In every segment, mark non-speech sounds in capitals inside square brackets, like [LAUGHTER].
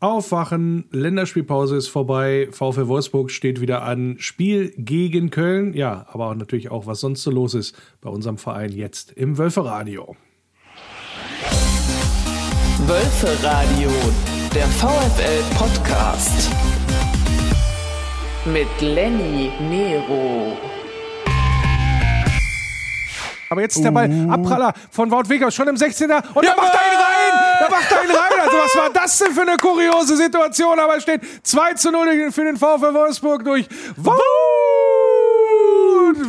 Aufwachen, Länderspielpause ist vorbei, VfL Wolfsburg steht wieder an, Spiel gegen Köln, ja, aber auch natürlich auch, was sonst so los ist bei unserem Verein jetzt im Wölferadio. Wölferadio, der VfL Podcast mit Lenny Nero. Aber jetzt ist der Ball uh. Abpraller von Wout Weger schon im 16er und ja, er macht! Da macht ihn rein! Also was war das denn für eine kuriose Situation? Aber es steht 2 zu 0 für den VfL Wolfsburg durch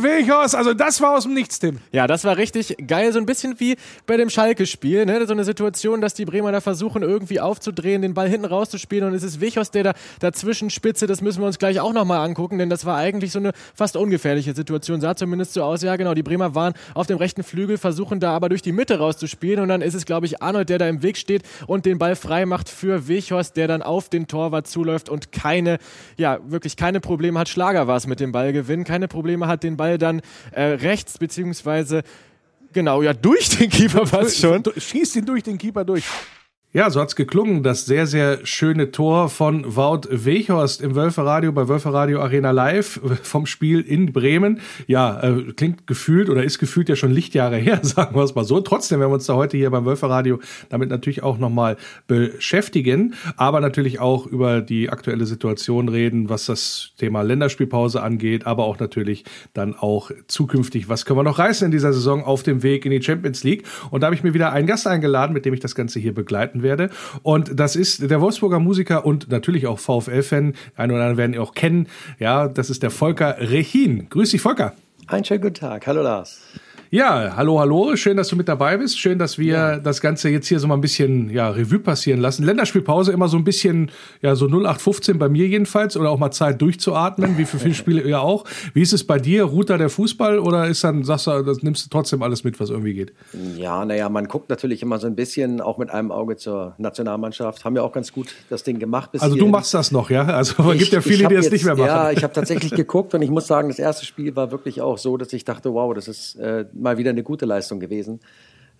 Weghorst. Also das war aus dem Nichts, Tim. Ja, das war richtig geil. So ein bisschen wie bei dem Schalke-Spiel. Ne? So eine Situation, dass die Bremer da versuchen, irgendwie aufzudrehen, den Ball hinten rauszuspielen. Und es ist Weghorst, der da dazwischen spitze. Das müssen wir uns gleich auch nochmal angucken, denn das war eigentlich so eine fast ungefährliche Situation. Sah zumindest so aus. Ja, genau. Die Bremer waren auf dem rechten Flügel, versuchen da aber durch die Mitte rauszuspielen. Und dann ist es, glaube ich, Arnold, der da im Weg steht und den Ball frei macht für Weghorst, der dann auf den Torwart zuläuft und keine, ja, wirklich keine Probleme hat. Schlager war es mit dem Ballgewinn. Keine Probleme hat, den Ball dann äh, rechts beziehungsweise genau, ja, durch den Keeper fast schon. Schießt ihn durch den Keeper durch. Ja, so hat's geklungen. Das sehr, sehr schöne Tor von Wout Weghorst im Wölferadio bei Wölferadio Arena Live [LAUGHS] vom Spiel in Bremen. Ja, äh, klingt gefühlt oder ist gefühlt ja schon Lichtjahre [LAUGHS] her, sagen wir es mal so. Trotzdem werden wir uns da heute hier beim Wölferadio damit natürlich auch nochmal beschäftigen, aber natürlich auch über die aktuelle Situation reden, was das Thema Länderspielpause angeht, aber auch natürlich dann auch zukünftig, was können wir noch reißen in dieser Saison auf dem Weg in die Champions League. Und da habe ich mir wieder einen Gast eingeladen, mit dem ich das Ganze hier begleiten werde. Und das ist der Wolfsburger Musiker und natürlich auch VfL-Fan. Ein oder andere werden ihn auch kennen. Ja, das ist der Volker Rechin. Grüß dich, Volker. Einen schönen guten Tag. Hallo, Lars. Ja, hallo, hallo. Schön, dass du mit dabei bist. Schön, dass wir ja. das Ganze jetzt hier so mal ein bisschen ja, Revue passieren lassen. Länderspielpause immer so ein bisschen, ja, so 0815 bei mir jedenfalls oder auch mal Zeit durchzuatmen, wie für viele [LAUGHS] Spiele ja auch. Wie ist es bei dir? Da der Fußball oder ist dann, sagst du, das nimmst du trotzdem alles mit, was irgendwie geht? Ja, naja, man guckt natürlich immer so ein bisschen, auch mit einem Auge zur Nationalmannschaft. Haben ja auch ganz gut das Ding gemacht. also du machst das noch, ja? Also es gibt ja viele, die es nicht mehr machen. Ja, ich habe tatsächlich geguckt und ich muss sagen, das erste Spiel war wirklich auch so, dass ich dachte, wow, das ist äh, mal wieder eine gute Leistung gewesen.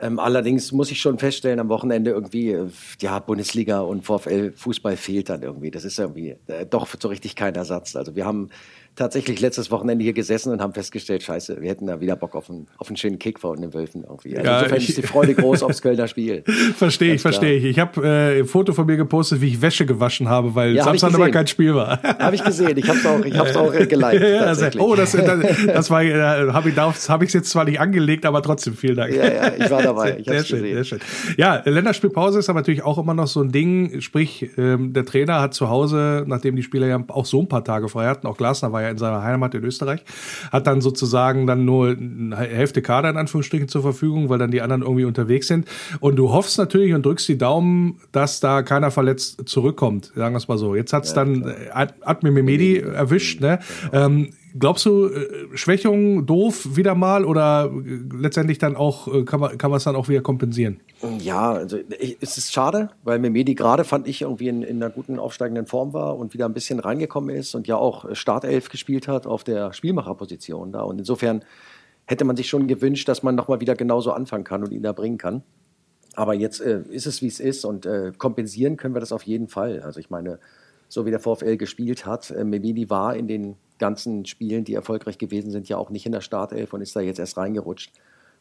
Ähm, allerdings muss ich schon feststellen, am Wochenende irgendwie, äh, ja, Bundesliga und VfL Fußball fehlt dann irgendwie. Das ist irgendwie äh, doch so richtig kein Ersatz. Also wir haben tatsächlich letztes Wochenende hier gesessen und haben festgestellt, scheiße, wir hätten da wieder Bock auf einen, auf einen schönen Kick vor den Wölfen irgendwie. Also ja, insofern ich, ist die Freude groß aufs Kölner Spiel. [LAUGHS] verstehe ich, verstehe ich. Ich habe äh, ein Foto von mir gepostet, wie ich Wäsche gewaschen habe, weil ja, Samstag aber kein Spiel war. [LAUGHS] habe ich gesehen, ich habe es auch, ich hab's auch äh, geliked. [LAUGHS] Ja, also, oh, das, das, das war, äh, habe ich, hab ich jetzt zwar nicht angelegt, aber trotzdem vielen Dank. Ja, ja, ich war dabei. Ich sehr schön, gesehen. sehr schön. Ja, Länderspielpause ist aber natürlich auch immer noch so ein Ding, sprich, ähm, der Trainer hat zu Hause, nachdem die Spieler ja auch so ein paar Tage frei hatten, auch Glasner war ja in seiner Heimat in Österreich, hat dann sozusagen dann nur eine Hälfte Kader in Anführungsstrichen zur Verfügung, weil dann die anderen irgendwie unterwegs sind. Und du hoffst natürlich und drückst die Daumen, dass da keiner verletzt zurückkommt, sagen wir es mal so. Jetzt hat's ja, dann. Admir Mehmedi erwischt, ne? Genau. Ähm, glaubst du, äh, Schwächung doof wieder mal oder äh, letztendlich dann auch, äh, kann man, kann es dann auch wieder kompensieren? Ja, also es ist schade, weil Memedi gerade fand ich irgendwie in, in einer guten aufsteigenden Form war und wieder ein bisschen reingekommen ist und ja auch Startelf gespielt hat auf der Spielmacherposition da. Und insofern hätte man sich schon gewünscht, dass man nochmal wieder genauso anfangen kann und ihn da bringen kann. Aber jetzt äh, ist es, wie es ist und äh, kompensieren können wir das auf jeden Fall. Also ich meine, so wie der VfL gespielt hat, äh, Memedi war in den ganzen Spielen, die erfolgreich gewesen sind, ja auch nicht in der Startelf und ist da jetzt erst reingerutscht.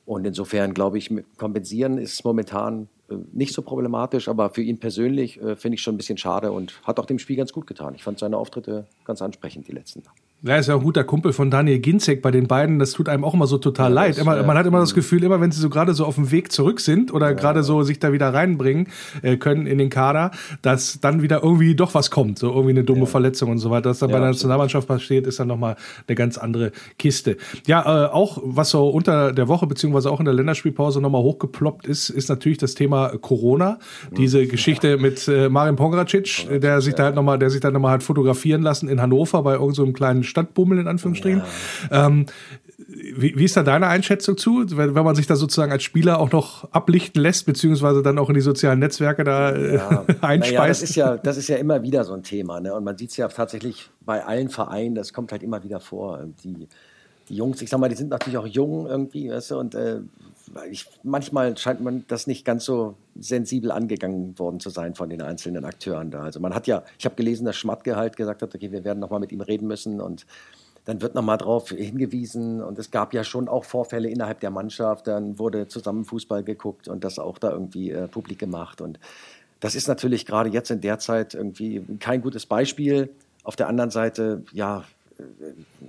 Und insofern glaube ich, kompensieren ist momentan äh, nicht so problematisch, aber für ihn persönlich äh, finde ich schon ein bisschen schade und hat auch dem Spiel ganz gut getan. Ich fand seine Auftritte ganz ansprechend, die letzten. Er ist ja ein guter Kumpel von Daniel Ginzek bei den beiden. Das tut einem auch immer so total ja, leid. Immer, man hat immer das Gefühl, immer wenn sie so gerade so auf dem Weg zurück sind oder ja, gerade so sich da wieder reinbringen äh, können in den Kader, dass dann wieder irgendwie doch was kommt. So irgendwie eine dumme ja. Verletzung und so weiter. Was dann bei der Nationalmannschaft passiert, ist dann nochmal eine ganz andere Kiste. Ja, äh, auch was so unter der Woche beziehungsweise auch in der Länderspielpause nochmal hochgeploppt ist, ist natürlich das Thema Corona. Diese Geschichte mit äh, Marin Pongracic, der sich da halt nochmal, der sich da nochmal hat fotografieren lassen in Hannover bei irgendeinem so kleinen Stadtbummel in Anführungsstrichen. Ja. Ähm, wie, wie, ist da deine Einschätzung zu, wenn, wenn, man sich da sozusagen als Spieler auch noch ablichten lässt, beziehungsweise dann auch in die sozialen Netzwerke da äh, ja, [LAUGHS] einspeist? Naja, das ist ja, das ist ja immer wieder so ein Thema, ne? Und man sieht es ja tatsächlich bei allen Vereinen, das kommt halt immer wieder vor. Die, die Jungs, ich sag mal, die sind natürlich auch jung irgendwie, weißt du, und äh, ich, manchmal scheint man das nicht ganz so sensibel angegangen worden zu sein von den einzelnen Akteuren da. Also man hat ja, ich habe gelesen, dass Schmatke halt gesagt hat, okay, wir werden nochmal mit ihm reden müssen und dann wird nochmal darauf hingewiesen und es gab ja schon auch Vorfälle innerhalb der Mannschaft, dann wurde zusammen Fußball geguckt und das auch da irgendwie äh, publik gemacht und das ist natürlich gerade jetzt in der Zeit irgendwie kein gutes Beispiel. Auf der anderen Seite, ja,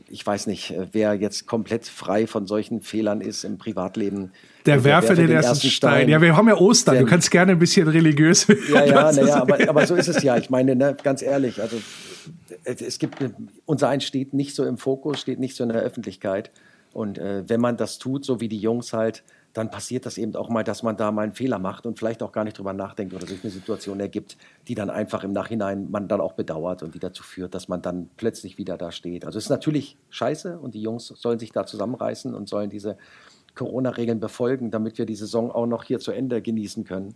ich weiß nicht, wer jetzt komplett frei von solchen Fehlern ist im Privatleben. Der werfe den, den ersten Stein. Stein. Ja, wir haben ja Ostern. du kannst gerne ein bisschen religiös werden. Ja, [LAUGHS] ja, naja, aber, aber so ist es ja. Ich meine, ne, ganz ehrlich, also es gibt, unser eins steht nicht so im Fokus, steht nicht so in der Öffentlichkeit. Und äh, wenn man das tut, so wie die Jungs halt, dann passiert das eben auch mal, dass man da mal einen Fehler macht und vielleicht auch gar nicht drüber nachdenkt oder sich eine Situation ergibt, die dann einfach im Nachhinein man dann auch bedauert und die dazu führt, dass man dann plötzlich wieder da steht. Also es ist natürlich scheiße und die Jungs sollen sich da zusammenreißen und sollen diese Corona-Regeln befolgen, damit wir die Saison auch noch hier zu Ende genießen können.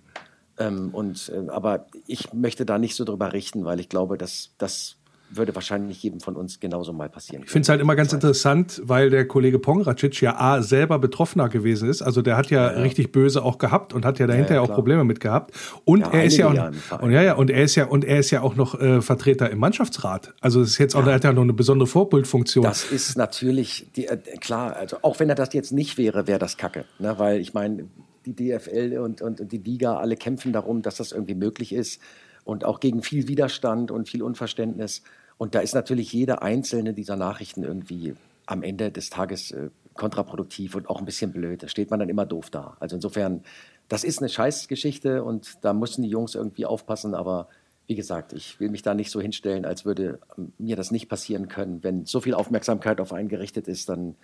Ähm, und, äh, aber ich möchte da nicht so drüber richten, weil ich glaube, dass das würde wahrscheinlich jedem von uns genauso mal passieren. Ich finde es halt immer ganz interessant, weil der Kollege Pongracic ja A, selber Betroffener gewesen ist. Also der hat ja, ja, richtig böse auch gehabt und hat ja dahinter ja, ja auch Probleme mit gehabt. Und er ist ja auch, und ja, ja, und er ist ja, und er ist ja auch noch äh, Vertreter im Mannschaftsrat. Also das ist jetzt auch, er hat ja noch eine besondere Vorbildfunktion. Das ist natürlich, die, äh, klar, also auch wenn er das jetzt nicht wäre, wäre das Kacke. Ne? Weil ich meine, die DFL und, und, und die Liga alle kämpfen darum, dass das irgendwie möglich ist und auch gegen viel Widerstand und viel Unverständnis. Und da ist natürlich jede einzelne dieser Nachrichten irgendwie am Ende des Tages äh, kontraproduktiv und auch ein bisschen blöd. Da steht man dann immer doof da. Also insofern, das ist eine Scheißgeschichte und da müssen die Jungs irgendwie aufpassen. Aber wie gesagt, ich will mich da nicht so hinstellen, als würde ähm, mir das nicht passieren können. Wenn so viel Aufmerksamkeit auf einen gerichtet ist, dann,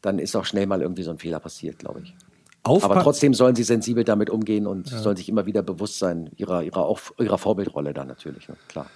dann ist auch schnell mal irgendwie so ein Fehler passiert, glaube ich. Aufpa Aber trotzdem sollen sie sensibel damit umgehen und ja. sollen sich immer wieder bewusst sein ihrer, ihrer, ihrer Vorbildrolle da natürlich, ne? klar.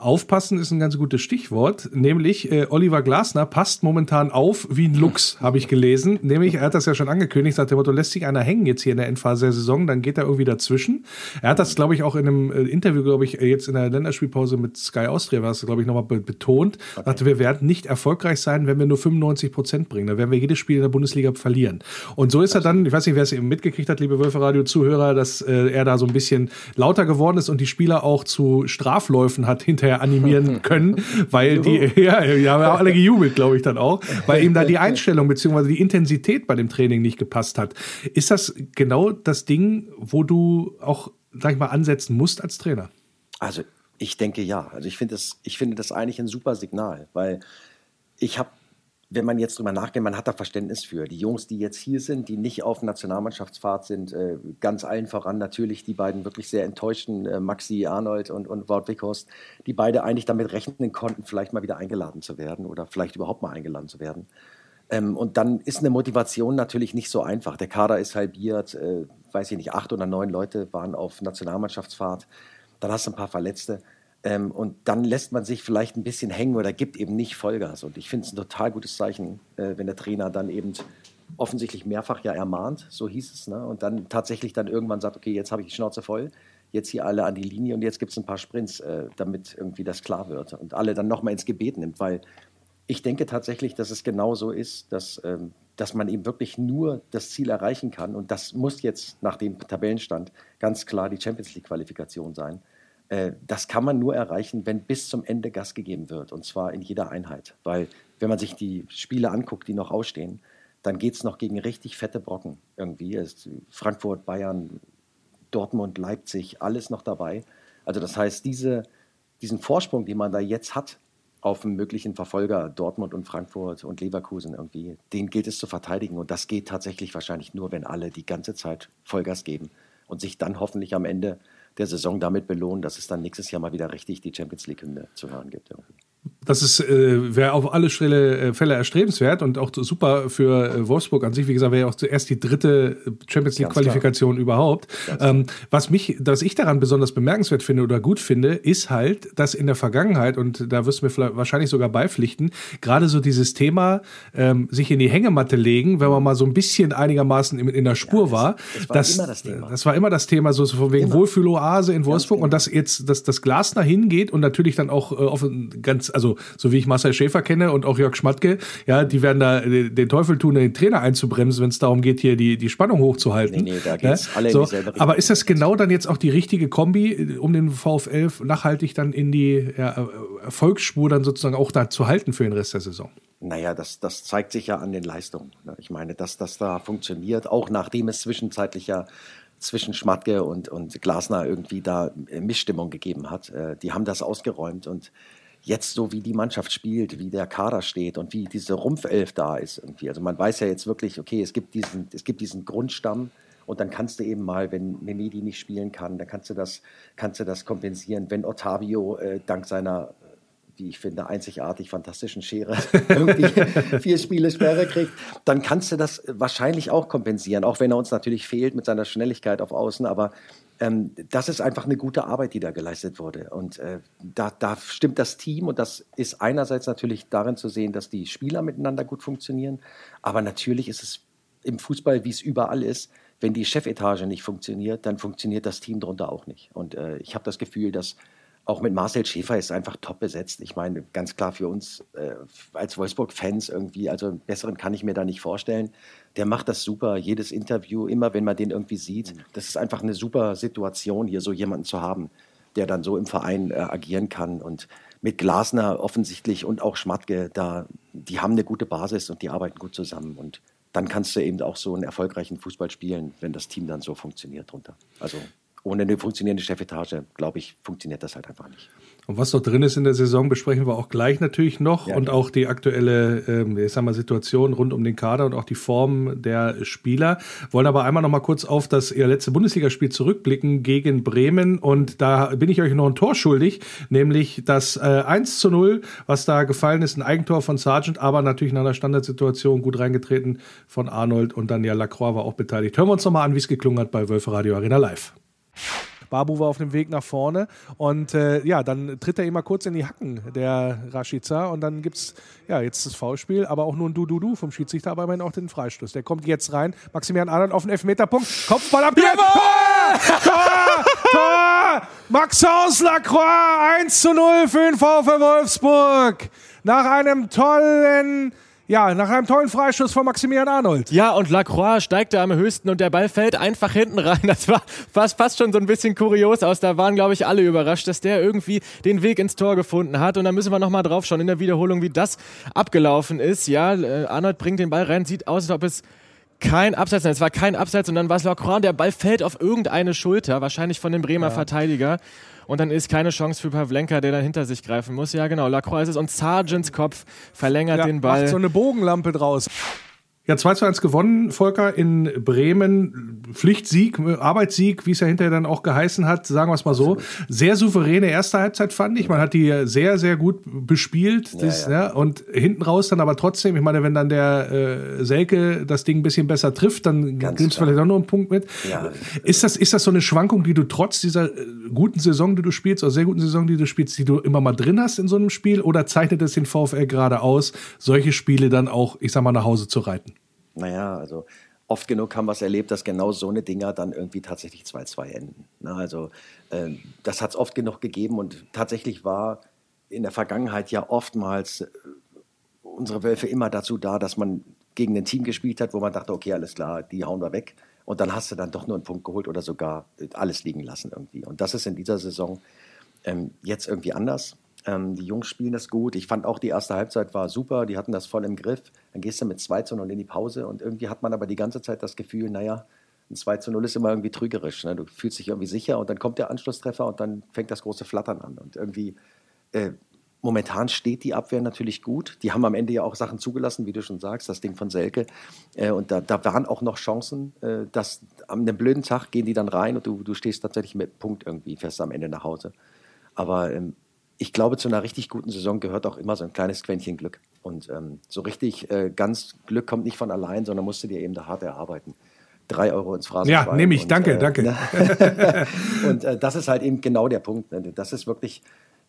Aufpassen ist ein ganz gutes Stichwort, nämlich äh, Oliver Glasner passt momentan auf wie ein Lux, habe ich gelesen. Nämlich, er hat das ja schon angekündigt, nach dem Motto, lässt sich einer hängen jetzt hier in der Endphase der Saison, dann geht er irgendwie dazwischen. Er hat das, glaube ich, auch in einem äh, Interview, glaube ich, jetzt in der Länderspielpause mit Sky Austria, war es, glaube ich, nochmal be betont. Okay. Sagte, wir werden nicht erfolgreich sein, wenn wir nur 95 Prozent bringen. Dann werden wir jedes Spiel in der Bundesliga verlieren. Und so ist er dann, ich weiß nicht, wer es eben mitgekriegt hat, liebe Wölferadio-Zuhörer, dass äh, er da so ein bisschen lauter geworden ist und die Spieler auch zu Strafläufen hat hinterher hinterher animieren [LAUGHS] können, weil die, [LAUGHS] ja, ja, haben alle gejubelt, glaube ich dann auch, weil [LAUGHS] ihm da die Einstellung bzw. die Intensität bei dem Training nicht gepasst hat. Ist das genau das Ding, wo du auch, sag ich mal, ansetzen musst als Trainer? Also ich denke ja. Also ich finde das, ich finde das eigentlich ein super Signal, weil ich habe wenn man jetzt drüber nachdenkt, man hat da Verständnis für. Die Jungs, die jetzt hier sind, die nicht auf Nationalmannschaftsfahrt sind, äh, ganz allen voran natürlich die beiden wirklich sehr enttäuschten, äh, Maxi Arnold und, und Wout Wickhorst, die beide eigentlich damit rechnen konnten, vielleicht mal wieder eingeladen zu werden oder vielleicht überhaupt mal eingeladen zu werden. Ähm, und dann ist eine Motivation natürlich nicht so einfach. Der Kader ist halbiert, äh, weiß ich nicht, acht oder neun Leute waren auf Nationalmannschaftsfahrt. Dann hast du ein paar Verletzte. Ähm, und dann lässt man sich vielleicht ein bisschen hängen oder gibt eben nicht Vollgas. Und ich finde es ein total gutes Zeichen, äh, wenn der Trainer dann eben offensichtlich mehrfach ja ermahnt, so hieß es, ne? und dann tatsächlich dann irgendwann sagt, okay, jetzt habe ich die Schnauze voll, jetzt hier alle an die Linie und jetzt gibt es ein paar Sprints, äh, damit irgendwie das klar wird und alle dann nochmal ins Gebet nimmt, weil ich denke tatsächlich, dass es genau so ist, dass, ähm, dass man eben wirklich nur das Ziel erreichen kann und das muss jetzt nach dem Tabellenstand ganz klar die Champions League-Qualifikation sein. Äh, das kann man nur erreichen, wenn bis zum Ende Gas gegeben wird und zwar in jeder Einheit. Weil wenn man sich die Spiele anguckt, die noch ausstehen, dann geht es noch gegen richtig fette Brocken irgendwie. Ist Frankfurt, Bayern, Dortmund, Leipzig, alles noch dabei. Also das heißt, diese, diesen Vorsprung, den man da jetzt hat auf einen möglichen Verfolger Dortmund und Frankfurt und Leverkusen irgendwie, den gilt es zu verteidigen. Und das geht tatsächlich wahrscheinlich nur, wenn alle die ganze Zeit Vollgas geben und sich dann hoffentlich am Ende der Saison damit belohnen, dass es dann nächstes Jahr mal wieder richtig die Champions League-Hymne zu hören gibt. Irgendwie. Das ist äh, wäre auf alle Fälle, äh, Fälle erstrebenswert und auch super für äh, Wolfsburg an sich. Wie gesagt, wäre ja auch zuerst die dritte Champions League Qualifikation überhaupt. Ähm, was mich, was ich daran besonders bemerkenswert finde oder gut finde, ist halt, dass in der Vergangenheit und da wirst du mir wahrscheinlich sogar beipflichten, gerade so dieses Thema ähm, sich in die Hängematte legen, wenn man mal so ein bisschen einigermaßen in, in der Spur ja, war. Das war das, immer das Thema. Das war immer das Thema, so von wegen immer. Wohlfühloase in Wolfsburg und dass jetzt dass das Glasner hingeht und natürlich dann auch äh, auf ganz also so wie ich Marcel Schäfer kenne und auch Jörg Schmatke, ja, die werden da äh, den Teufel tun, den Trainer einzubremsen, wenn es darum geht, hier die, die Spannung hochzuhalten. Nee, nee, da geht's ja? alle so, in dieselbe Richtung. Aber ist das genau dann jetzt auch die richtige Kombi, äh, um den VfL nachhaltig dann in die ja, Erfolgsspur dann sozusagen auch da zu halten für den Rest der Saison? Naja, das, das zeigt sich ja an den Leistungen. Ne? Ich meine, dass das da funktioniert, auch nachdem es zwischenzeitlich ja zwischen Schmatke und, und Glasner irgendwie da äh, Missstimmung gegeben hat. Äh, die haben das ausgeräumt und jetzt so wie die Mannschaft spielt, wie der Kader steht und wie diese Rumpfelf da ist irgendwie. Also man weiß ja jetzt wirklich, okay, es gibt diesen, es gibt diesen Grundstamm und dann kannst du eben mal, wenn Memedi nicht spielen kann, dann kannst du das, kannst du das kompensieren. Wenn Ottavio äh, dank seiner wie ich finde, einzigartig fantastischen Schere [LAUGHS] irgendwie [LAUGHS] vier Spiele Sperre kriegt, dann kannst du das wahrscheinlich auch kompensieren, auch wenn er uns natürlich fehlt mit seiner Schnelligkeit auf Außen. Aber ähm, das ist einfach eine gute Arbeit, die da geleistet wurde. Und äh, da, da stimmt das Team und das ist einerseits natürlich darin zu sehen, dass die Spieler miteinander gut funktionieren. Aber natürlich ist es im Fußball, wie es überall ist, wenn die Chefetage nicht funktioniert, dann funktioniert das Team darunter auch nicht. Und äh, ich habe das Gefühl, dass auch mit Marcel Schäfer ist einfach top besetzt. Ich meine, ganz klar für uns äh, als Wolfsburg-Fans irgendwie, also einen besseren kann ich mir da nicht vorstellen. Der macht das super, jedes Interview, immer wenn man den irgendwie sieht. Mhm. Das ist einfach eine super Situation, hier so jemanden zu haben, der dann so im Verein äh, agieren kann. Und mit Glasner offensichtlich und auch Schmatke, da, die haben eine gute Basis und die arbeiten gut zusammen. Und dann kannst du eben auch so einen erfolgreichen Fußball spielen, wenn das Team dann so funktioniert drunter. Also ohne eine funktionierende Chefetage, glaube ich, funktioniert das halt einfach nicht. Und was noch drin ist in der Saison, besprechen wir auch gleich natürlich noch. Ja, und ja. auch die aktuelle ähm, ich sag mal, Situation rund um den Kader und auch die Form der Spieler. Wollen aber einmal noch mal kurz auf das ihr letzte Bundesligaspiel zurückblicken gegen Bremen. Und da bin ich euch noch ein Tor schuldig, nämlich das äh, 1 zu 0, was da gefallen ist, ein Eigentor von Sargent, aber natürlich nach einer Standardsituation gut reingetreten von Arnold und dann ja Lacroix war auch beteiligt. Hören wir uns noch mal an, wie es geklungen hat bei Wölfe Radio Arena Live. Babu war auf dem Weg nach vorne und äh, ja, dann tritt er immer kurz in die Hacken, der Rashica und dann gibt es ja jetzt das Foulspiel, aber auch nur ein Du-Du-Du vom Schiedsrichter, aber immerhin auch den Freistoß. Der kommt jetzt rein, Maximilian Arnold auf den Elfmeterpunkt, Kopfball ab, Tor! Tor! Tor! Maxence Lacroix 1 zu 0 für den VfL Wolfsburg. Nach einem tollen ja, nach einem tollen Freischuss von Maximilian Arnold. Ja, und Lacroix steigt da am höchsten und der Ball fällt einfach hinten rein. Das war fast, fast schon so ein bisschen kurios aus. Da waren, glaube ich, alle überrascht, dass der irgendwie den Weg ins Tor gefunden hat. Und da müssen wir nochmal drauf schauen in der Wiederholung, wie das abgelaufen ist. Ja, äh, Arnold bringt den Ball rein, sieht aus, als ob es kein Abseits, nein, es war kein Abseits und dann war es Lacroix, der Ball fällt auf irgendeine Schulter, wahrscheinlich von dem Bremer ja. Verteidiger und dann ist keine Chance für Pavlenka, der dann hinter sich greifen muss. Ja, genau, Lacroix ist es und Sargents Kopf verlängert ja, den Ball. Macht so eine Bogenlampe draus. Ja, 2 zu 1 gewonnen, Volker, in Bremen. Pflichtsieg, Arbeitssieg, wie es ja hinterher dann auch geheißen hat, sagen wir es mal so. Sehr souveräne erste Halbzeit, fand ich. Man hat die sehr, sehr gut bespielt. Ja, das, ja. Ja, und hinten raus dann aber trotzdem, ich meine, wenn dann der äh, Selke das Ding ein bisschen besser trifft, dann nimmst du vielleicht auch noch einen Punkt mit. Ist, das, ist das so eine Schwankung, die du trotz dieser äh, guten Saison, die du spielst, oder sehr guten Saison, die du spielst, die du immer mal drin hast in so einem Spiel? Oder zeichnet es den VfL gerade aus, solche Spiele dann auch, ich sag mal, nach Hause zu reiten? Naja, also oft genug haben wir es erlebt, dass genau so eine Dinger dann irgendwie tatsächlich 2-2 enden. Na, also äh, das hat es oft genug gegeben und tatsächlich war in der Vergangenheit ja oftmals äh, unsere Wölfe immer dazu da, dass man gegen ein Team gespielt hat, wo man dachte, okay, alles klar, die hauen wir weg. Und dann hast du dann doch nur einen Punkt geholt oder sogar alles liegen lassen irgendwie. Und das ist in dieser Saison ähm, jetzt irgendwie anders. Ähm, die Jungs spielen das gut. Ich fand auch, die erste Halbzeit war super. Die hatten das voll im Griff. Dann gehst du mit 2 zu 0 in die Pause und irgendwie hat man aber die ganze Zeit das Gefühl, naja, ein 2 zu 0 ist immer irgendwie trügerisch. Ne? Du fühlst dich irgendwie sicher und dann kommt der Anschlusstreffer und dann fängt das große Flattern an. Und irgendwie, äh, momentan steht die Abwehr natürlich gut. Die haben am Ende ja auch Sachen zugelassen, wie du schon sagst, das Ding von Selke. Äh, und da, da, waren auch noch Chancen, äh, dass an einem blöden Tag gehen die dann rein und du, du stehst tatsächlich mit Punkt irgendwie fest am Ende nach Hause. Aber ähm, ich glaube, zu einer richtig guten Saison gehört auch immer so ein kleines Quäntchen Glück. Und ähm, so richtig äh, ganz Glück kommt nicht von allein, sondern musst du dir eben da hart erarbeiten. Drei Euro ins Phrasenschwein. Ja, nehme ich. Und, danke, äh, danke. [LAUGHS] Und äh, das ist halt eben genau der Punkt. Ne? Das ist wirklich,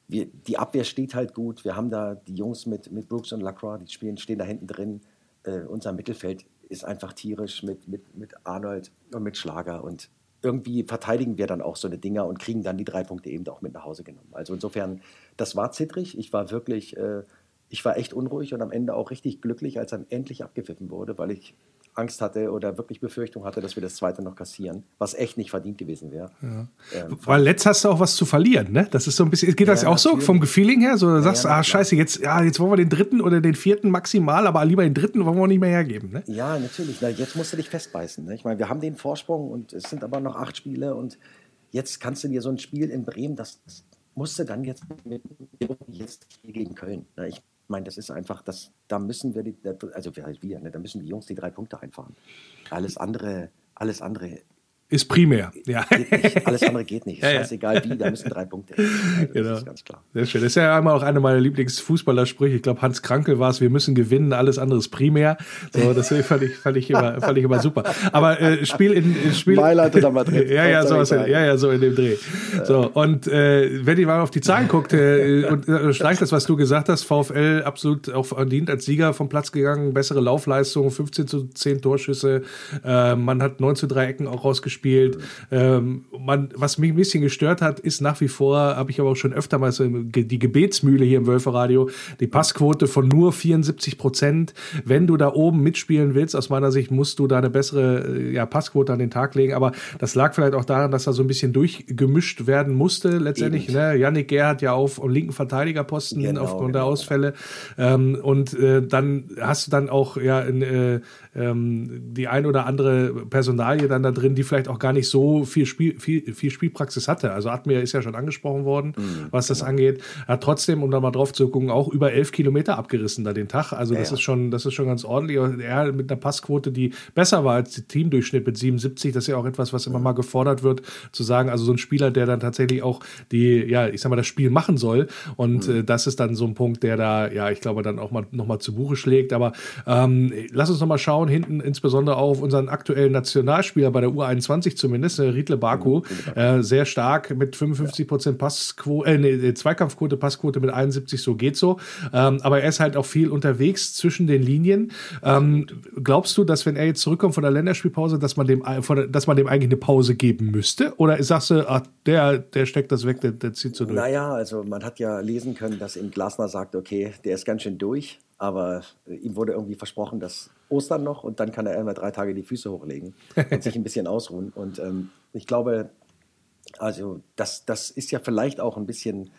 wir, die Abwehr steht halt gut. Wir haben da die Jungs mit, mit Brooks und Lacroix, die spielen, stehen da hinten drin. Äh, unser Mittelfeld ist einfach tierisch mit, mit, mit Arnold und mit Schlager. Und irgendwie verteidigen wir dann auch so eine Dinger und kriegen dann die drei Punkte eben auch mit nach Hause genommen. Also insofern, das war zittrig. Ich war wirklich, äh, ich war echt unruhig und am Ende auch richtig glücklich, als dann endlich abgepfiffen wurde, weil ich Angst hatte oder wirklich Befürchtung hatte, dass wir das zweite noch kassieren, was echt nicht verdient gewesen wäre. Ja. Ähm, Weil letzt hast du auch was zu verlieren, ne? Das ist so ein bisschen, geht das ja, auch so vom Gefühling her? So, du sagst, ja, ah, scheiße, jetzt, ja, jetzt wollen wir den dritten oder den vierten maximal, aber lieber den dritten wollen wir nicht mehr hergeben, ne? Ja, natürlich. Na, jetzt musst du dich festbeißen. Ne? Ich meine, wir haben den Vorsprung und es sind aber noch acht Spiele und jetzt kannst du dir so ein Spiel in Bremen, das musst du dann jetzt, mit, jetzt gegen Köln. Ne? Ich meine, das ist einfach, das, da müssen wir, die, also wir, ne, da müssen die Jungs die drei Punkte einfahren. Alles andere, alles andere ist primär. Ja. Alles andere geht nicht. [LAUGHS] Ist scheißegal wie, da müssen drei Punkte. [LAUGHS] Das genau. ist ganz klar. Sehr schön. Das ist ja einmal auch einer meiner Lieblingsfußballersprüche. Ich glaube, Hans Krankel war es, wir müssen gewinnen, alles andere ist primär. So, das [LAUGHS] fand ich, fand ich, immer, fand ich immer super. Aber äh, Spiel in Spiel. Mailand oder Madrid. ja, ja, sowas, ja, ja, so in dem Dreh. So, und äh, wenn ich mal auf die Zahlen guckt äh, und äh, streicht das, was du gesagt hast, VfL absolut auch verdient als Sieger vom Platz gegangen, bessere Laufleistung, 15 zu 10 Torschüsse, äh, man hat 9 zu 3 Ecken auch rausgespielt gespielt. Ähm, man, was mich ein bisschen gestört hat, ist nach wie vor, habe ich aber auch schon öfter mal so die Gebetsmühle hier im Wölferadio, die Passquote von nur 74 Prozent. Wenn du da oben mitspielen willst, aus meiner Sicht musst du da eine bessere äh, ja, Passquote an den Tag legen. Aber das lag vielleicht auch daran, dass da so ein bisschen durchgemischt werden musste letztendlich. Ne? Yannick Gerhardt ja auf linken Verteidigerposten genau, aufgrund genau, der Ausfälle. Ähm, und äh, dann hast du dann auch ja in, äh, ähm, die ein oder andere Personalie dann da drin, die vielleicht auch gar nicht so viel, Spiel, viel, viel Spielpraxis hatte. Also Admir ist ja schon angesprochen worden, mhm, was das genau. angeht. Er hat trotzdem, um da mal drauf zu gucken, auch über elf Kilometer abgerissen da den Tag. Also das ja, ist schon, das ist schon ganz ordentlich. Er mit einer Passquote, die besser war als der Teamdurchschnitt mit 77. Das ist ja auch etwas, was immer mhm. mal gefordert wird, zu sagen, also so ein Spieler, der dann tatsächlich auch die, ja, ich sag mal, das Spiel machen soll. Und mhm. äh, das ist dann so ein Punkt, der da, ja, ich glaube, dann auch mal nochmal zu Buche schlägt. Aber ähm, lass uns nochmal schauen, hinten insbesondere auf unseren aktuellen Nationalspieler bei der U21 zumindest, äh, Riedle Baku, äh, sehr stark mit 55 Prozent Passquote, äh, nee, Zweikampfquote, Passquote mit 71, so geht so. Ähm, aber er ist halt auch viel unterwegs zwischen den Linien. Ähm, glaubst du, dass wenn er jetzt zurückkommt von der Länderspielpause, dass man dem, dass man dem eigentlich eine Pause geben müsste? Oder sagst du, ach, der, der steckt das weg, der, der zieht so durch? Naja, also man hat ja lesen können, dass ihm Glasner sagt, okay, der ist ganz schön durch. Aber ihm wurde irgendwie versprochen, dass Ostern noch und dann kann er einmal drei Tage die Füße hochlegen [LAUGHS] und sich ein bisschen ausruhen. Und ähm, ich glaube, also das, das ist ja vielleicht auch ein bisschen,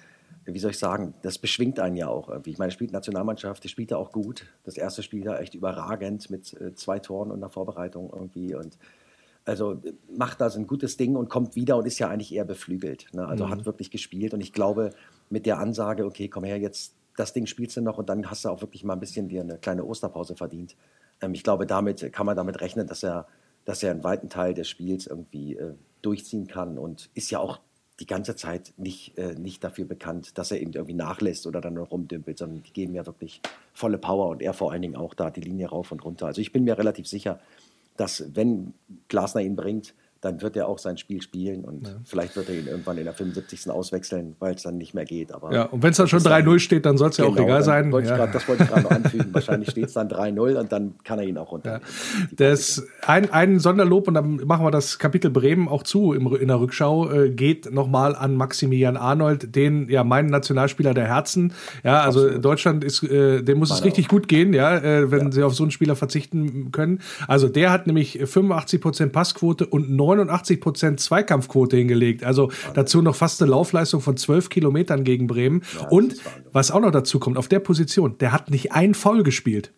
wie soll ich sagen, das beschwingt einen ja auch irgendwie. Ich meine, er spielt Nationalmannschaft, er spielt da auch gut. Das erste Spiel da echt überragend mit äh, zwei Toren und einer Vorbereitung irgendwie. Und also macht da so ein gutes Ding und kommt wieder und ist ja eigentlich eher beflügelt. Ne? Also mhm. hat wirklich gespielt. Und ich glaube, mit der Ansage, okay, komm her, jetzt das Ding spielst du noch und dann hast du auch wirklich mal ein bisschen dir eine kleine Osterpause verdient. Ähm, ich glaube, damit kann man damit rechnen, dass er, dass er einen weiten Teil des Spiels irgendwie äh, durchziehen kann und ist ja auch die ganze Zeit nicht, äh, nicht dafür bekannt, dass er eben irgendwie nachlässt oder dann rumdümpelt, sondern die geben ja wirklich volle Power und er vor allen Dingen auch da die Linie rauf und runter. Also ich bin mir relativ sicher, dass wenn Glasner ihn bringt, dann wird er auch sein Spiel spielen und ja. vielleicht wird er ihn irgendwann in der 75. auswechseln, weil es dann nicht mehr geht. Aber ja, und wenn es dann schon 3-0 steht, dann soll es ja auch genau, egal sein. Wollte ja. grad, das wollte ich gerade noch [LAUGHS] anfügen. Wahrscheinlich steht es dann 3-0 und dann kann er ihn auch runter. Ja. Das, ein, ein Sonderlob, und dann machen wir das Kapitel Bremen auch zu im, in der Rückschau, äh, geht nochmal an Maximilian Arnold, den, ja, meinen Nationalspieler der Herzen. Ja, also Absolut. Deutschland ist, äh, dem muss Meine es richtig auch. gut gehen, ja, äh, wenn sie auf so einen Spieler verzichten können. Also der hat nämlich 85% Passquote und 9 89 Prozent Zweikampfquote hingelegt. Also dazu noch fast eine Laufleistung von 12 Kilometern gegen Bremen. Ja, und was auch noch dazu kommt, auf der Position, der hat nicht ein Foul gespielt.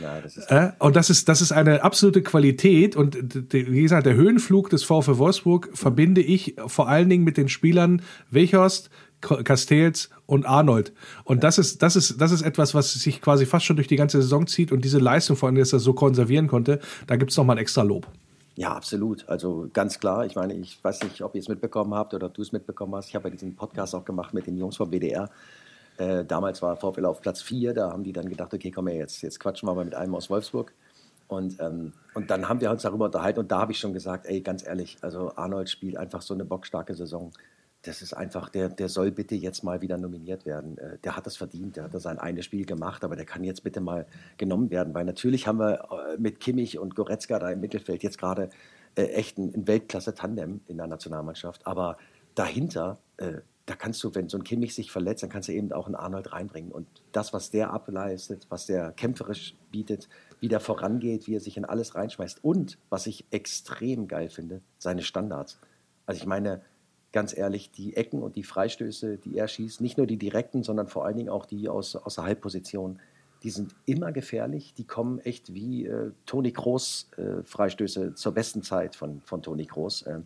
Ja, das äh, und das ist, das ist eine absolute Qualität. Und wie gesagt, der Höhenflug des VfW Wolfsburg verbinde ich vor allen Dingen mit den Spielern Wechhorst, Castells und Arnold. Und das ist, das ist, das ist etwas, was sich quasi fast schon durch die ganze Saison zieht und diese Leistung, vor allem, dass er so konservieren konnte, da gibt es nochmal ein extra Lob. Ja, absolut. Also ganz klar. Ich meine, ich weiß nicht, ob ihr es mitbekommen habt oder du es mitbekommen hast. Ich habe ja diesen Podcast auch gemacht mit den Jungs vom WDR. Äh, damals war VfL auf Platz 4. Da haben die dann gedacht, okay, komm her, jetzt, jetzt quatschen wir mal mit einem aus Wolfsburg. Und, ähm, und dann haben wir uns darüber unterhalten und da habe ich schon gesagt, ey, ganz ehrlich, also Arnold spielt einfach so eine bockstarke Saison das ist einfach, der, der soll bitte jetzt mal wieder nominiert werden. Äh, der hat das verdient, der hat da sein eines Spiel gemacht, aber der kann jetzt bitte mal genommen werden, weil natürlich haben wir äh, mit Kimmich und Goretzka da im Mittelfeld jetzt gerade äh, echt ein, Weltklasse-Tandem in der Nationalmannschaft. Aber dahinter, da kannst du, wenn so ein Kimmich sich verletzt, dann kannst du eben auch einen Arnold reinbringen. Und das, was der ableistet, was der kämpferisch bietet, wie der vorangeht, wie er sich in alles reinschmeißt. Und was ich extrem geil finde, seine Standards. Also ich meine, ganz ehrlich, die Ecken und die Freistöße, die er schießt, nicht nur die direkten, sondern vor allen Dingen auch die aus, aus der Halbposition, die sind immer gefährlich. Die kommen echt wie äh, Toni Kroos äh, Freistöße zur besten Zeit von, von Toni Kroos. Äh,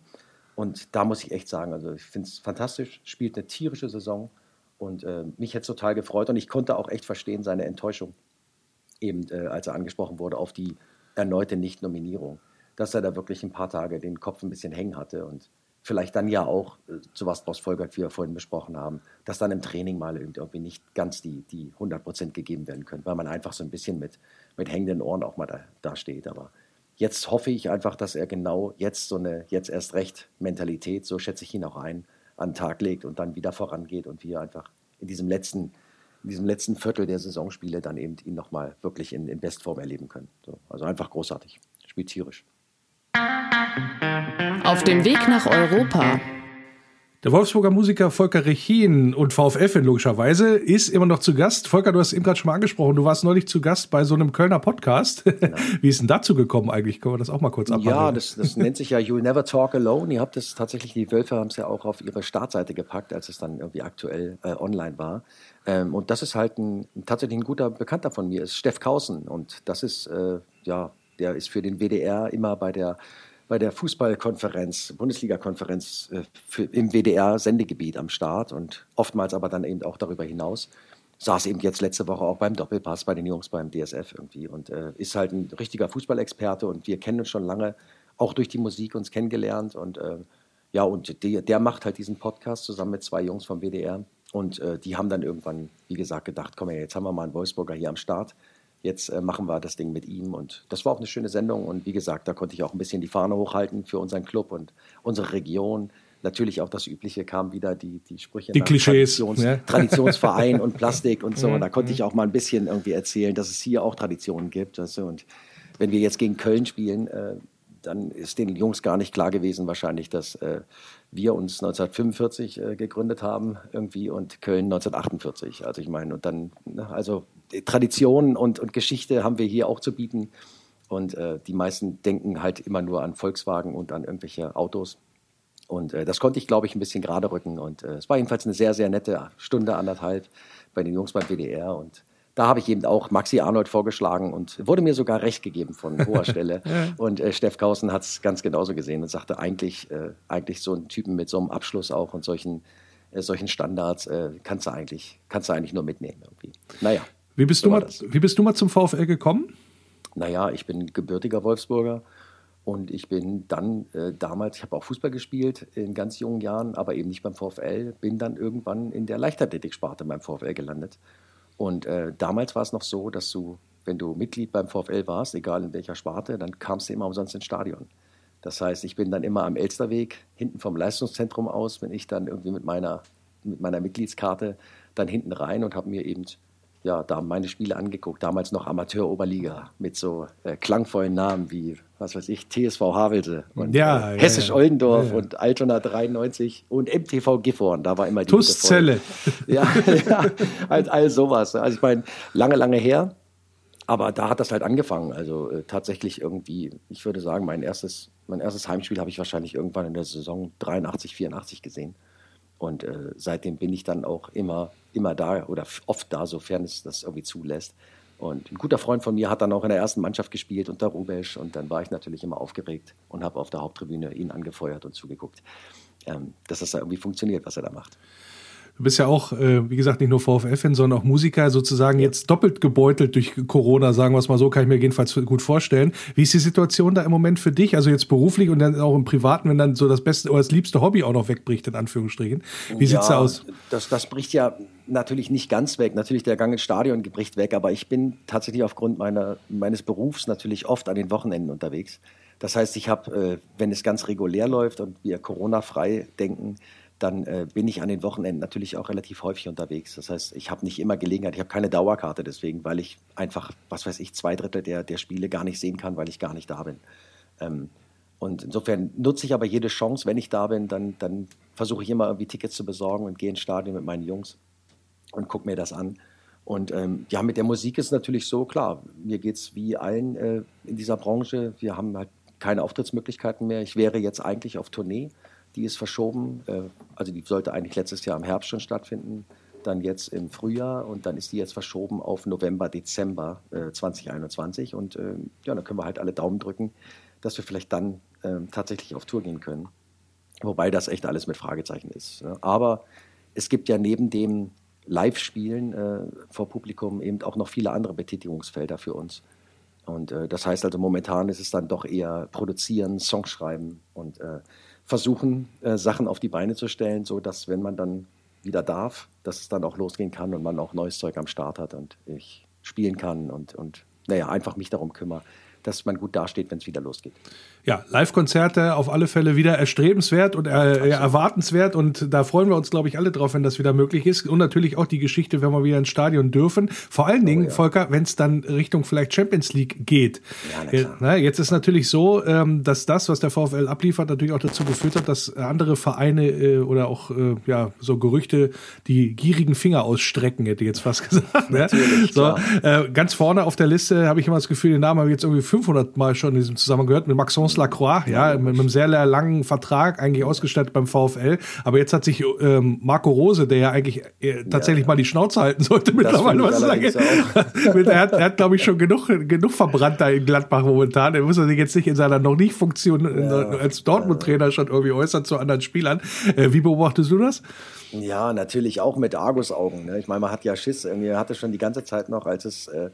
und da muss ich echt sagen, also ich finde es fantastisch, spielt eine tierische Saison und äh, mich hätte es total gefreut und ich konnte auch echt verstehen seine Enttäuschung, eben äh, als er angesprochen wurde auf die erneute Nicht-Nominierung, dass er da wirklich ein paar Tage den Kopf ein bisschen hängen hatte und vielleicht dann ja auch äh, zu was daraus folgert, wie wir vorhin besprochen haben, dass dann im Training mal irgendwie nicht ganz die, die 100 Prozent gegeben werden können, weil man einfach so ein bisschen mit, mit hängenden Ohren auch mal da, da steht. Aber jetzt hoffe ich einfach, dass er genau jetzt so eine jetzt erst recht Mentalität, so schätze ich ihn auch ein, an den Tag legt und dann wieder vorangeht und wir einfach in diesem letzten, in diesem letzten Viertel der Saisonspiele dann eben ihn nochmal wirklich in, in Bestform erleben können. So, also einfach großartig, spielt tierisch. Auf dem Weg nach Europa. Der Wolfsburger Musiker Volker Rechin und VfL-Fan logischerweise ist immer noch zu Gast. Volker, du hast eben gerade schon mal angesprochen, du warst neulich zu Gast bei so einem Kölner Podcast. Genau. [LAUGHS] Wie ist denn dazu gekommen eigentlich? Können wir das auch mal kurz abhandeln? Ja, das, das nennt sich ja You'll Never Talk Alone. Ihr habt das tatsächlich, die Wölfe haben es ja auch auf ihre Startseite gepackt, als es dann irgendwie aktuell äh, online war. Ähm, und das ist halt ein, tatsächlich ein guter Bekannter von mir, ist Steff Kausen. Und das ist, äh, ja, der ist für den WDR immer bei der bei der Fußballkonferenz, Bundesliga-Konferenz äh, im WDR-Sendegebiet am Start und oftmals aber dann eben auch darüber hinaus. Saß eben jetzt letzte Woche auch beim Doppelpass bei den Jungs beim DSF irgendwie und äh, ist halt ein richtiger Fußballexperte und wir kennen uns schon lange, auch durch die Musik uns kennengelernt und äh, ja, und die, der macht halt diesen Podcast zusammen mit zwei Jungs vom WDR und äh, die haben dann irgendwann, wie gesagt, gedacht, komm her, jetzt haben wir mal einen Wolfsburger hier am Start jetzt äh, machen wir das Ding mit ihm. Und das war auch eine schöne Sendung. Und wie gesagt, da konnte ich auch ein bisschen die Fahne hochhalten für unseren Club und unsere Region. Natürlich auch das Übliche kam wieder, die, die Sprüche. Die Klischees. Traditions, ja. [LAUGHS] Traditionsverein und Plastik und so. Und da konnte ich auch mal ein bisschen irgendwie erzählen, dass es hier auch Traditionen gibt. Weißt du? Und wenn wir jetzt gegen Köln spielen, äh, dann ist den Jungs gar nicht klar gewesen wahrscheinlich, dass äh, wir uns 1945 äh, gegründet haben irgendwie und Köln 1948. Also ich meine, und dann, ne, also Tradition und, und Geschichte haben wir hier auch zu bieten. Und äh, die meisten denken halt immer nur an Volkswagen und an irgendwelche Autos. Und äh, das konnte ich, glaube ich, ein bisschen gerade rücken. Und äh, es war jedenfalls eine sehr, sehr nette Stunde, anderthalb bei den Jungs beim WDR. Und da habe ich eben auch Maxi Arnold vorgeschlagen und wurde mir sogar recht gegeben von hoher [LAUGHS] Stelle. Und äh, Steff Kausen hat es ganz genauso gesehen und sagte, eigentlich, äh, eigentlich so einen Typen mit so einem Abschluss auch und solchen, äh, solchen Standards äh, kannst, du eigentlich, kannst du eigentlich nur mitnehmen. Irgendwie. Naja. Wie bist, so du mal, wie bist du mal zum VfL gekommen? Naja, ich bin gebürtiger Wolfsburger und ich bin dann äh, damals, ich habe auch Fußball gespielt in ganz jungen Jahren, aber eben nicht beim VfL, bin dann irgendwann in der Leichtathletik-Sparte beim VfL gelandet. Und äh, damals war es noch so, dass du, wenn du Mitglied beim VfL warst, egal in welcher Sparte, dann kamst du immer umsonst ins Stadion. Das heißt, ich bin dann immer am Elsterweg, hinten vom Leistungszentrum aus, bin ich dann irgendwie mit meiner, mit meiner Mitgliedskarte dann hinten rein und habe mir eben ja, da meine Spiele angeguckt, damals noch Amateur-Oberliga mit so äh, klangvollen Namen wie, was weiß ich, TSV Havelse und ja, äh, ja, Hessisch-Oldendorf ja, und Altona 93 und MTV Gifhorn, da war immer die Tusszelle. Ja, [LAUGHS] ja, halt all sowas. Also ich meine, lange, lange her, aber da hat das halt angefangen. Also äh, tatsächlich irgendwie, ich würde sagen, mein erstes, mein erstes Heimspiel habe ich wahrscheinlich irgendwann in der Saison 83, 84 gesehen. Und äh, seitdem bin ich dann auch immer, immer da oder oft da, sofern es das irgendwie zulässt. Und ein guter Freund von mir hat dann auch in der ersten Mannschaft gespielt unter Rubesch und dann war ich natürlich immer aufgeregt und habe auf der Haupttribüne ihn angefeuert und zugeguckt, ähm, dass das da irgendwie funktioniert, was er da macht. Du bist ja auch, äh, wie gesagt, nicht nur VfL-Fan, sondern auch Musiker, sozusagen jetzt doppelt gebeutelt durch Corona, sagen wir es mal so, kann ich mir jedenfalls gut vorstellen. Wie ist die Situation da im Moment für dich? Also jetzt beruflich und dann auch im Privaten, wenn dann so das beste oder das liebste Hobby auch noch wegbricht, in Anführungsstrichen. Wie sieht's ja, da aus? Das, das bricht ja natürlich nicht ganz weg. Natürlich der Gang ins Stadion bricht weg, aber ich bin tatsächlich aufgrund meiner, meines Berufs natürlich oft an den Wochenenden unterwegs. Das heißt, ich habe, äh, wenn es ganz regulär läuft und wir Corona-frei denken, dann äh, bin ich an den Wochenenden natürlich auch relativ häufig unterwegs. Das heißt, ich habe nicht immer Gelegenheit, ich habe keine Dauerkarte deswegen, weil ich einfach, was weiß ich, zwei Drittel der, der Spiele gar nicht sehen kann, weil ich gar nicht da bin. Ähm, Und insofern nutze ich aber jede Chance, wenn ich da bin, dann, dann versuche ich immer irgendwie Tickets zu besorgen und gehe ins Stadion mit meinen Jungs und gucke mir das an. Und ähm, ja, mit der Musik ist natürlich so, klar, mir geht es wie allen äh, in dieser Branche. Wir haben halt keine Auftrittsmöglichkeiten mehr. Ich wäre jetzt eigentlich auf Tournee, die ist verschoben. Äh, also die sollte eigentlich letztes Jahr im Herbst schon stattfinden, dann jetzt im Frühjahr und dann ist die jetzt verschoben auf November, Dezember äh, 2021. Und äh, ja, dann können wir halt alle Daumen drücken, dass wir vielleicht dann ähm, tatsächlich auf Tour gehen können. Wobei das echt alles mit Fragezeichen ist. Ne? Aber es gibt ja neben dem Live-Spielen äh, vor Publikum eben auch noch viele andere Betätigungsfelder für uns. Und äh, das heißt also, momentan ist es dann doch eher produzieren, Songs schreiben und äh, versuchen, äh, Sachen auf die Beine zu stellen, sodass, wenn man dann wieder darf, dass es dann auch losgehen kann und man auch neues Zeug am Start hat und ich spielen kann und, und naja, einfach mich darum kümmere, dass man gut dasteht, wenn es wieder losgeht. Ja, Live-Konzerte auf alle Fälle wieder erstrebenswert und äh, erwartenswert und da freuen wir uns, glaube ich, alle drauf, wenn das wieder möglich ist. Und natürlich auch die Geschichte, wenn wir wieder ins Stadion dürfen. Vor allen Dingen, oh, ja. Volker, wenn es dann Richtung vielleicht Champions League geht. Ja, äh, na, jetzt ist natürlich so, ähm, dass das, was der VfL abliefert, natürlich auch dazu geführt hat, dass andere Vereine äh, oder auch äh, ja so Gerüchte die gierigen Finger ausstrecken, hätte ich jetzt fast [LAUGHS] gesagt. Ne? So, äh, ganz vorne auf der Liste habe ich immer das Gefühl, den Namen habe ich jetzt irgendwie 500 Mal schon in diesem Zusammenhang gehört, mit Maxence Lacroix, ja, mit, einem sehr langen Vertrag, eigentlich ausgestattet beim VfL. Aber jetzt hat sich ähm, Marco Rose, der ja eigentlich äh, tatsächlich ja, mal die Schnauze halten sollte, mittlerweile was sagen. [LAUGHS] er hat, er hat glaube ich, schon genug, genug verbrannt da in Gladbach momentan. Er muss sich jetzt nicht in seiner noch nicht Funktion ja, als Dortmund-Trainer schon irgendwie äußern zu anderen Spielern. Äh, wie beobachtest du das? Ja, natürlich auch mit Argusaugen. Ne? Ich meine, man hat ja Schiss. Mir hatte schon die ganze Zeit noch, als es, äh,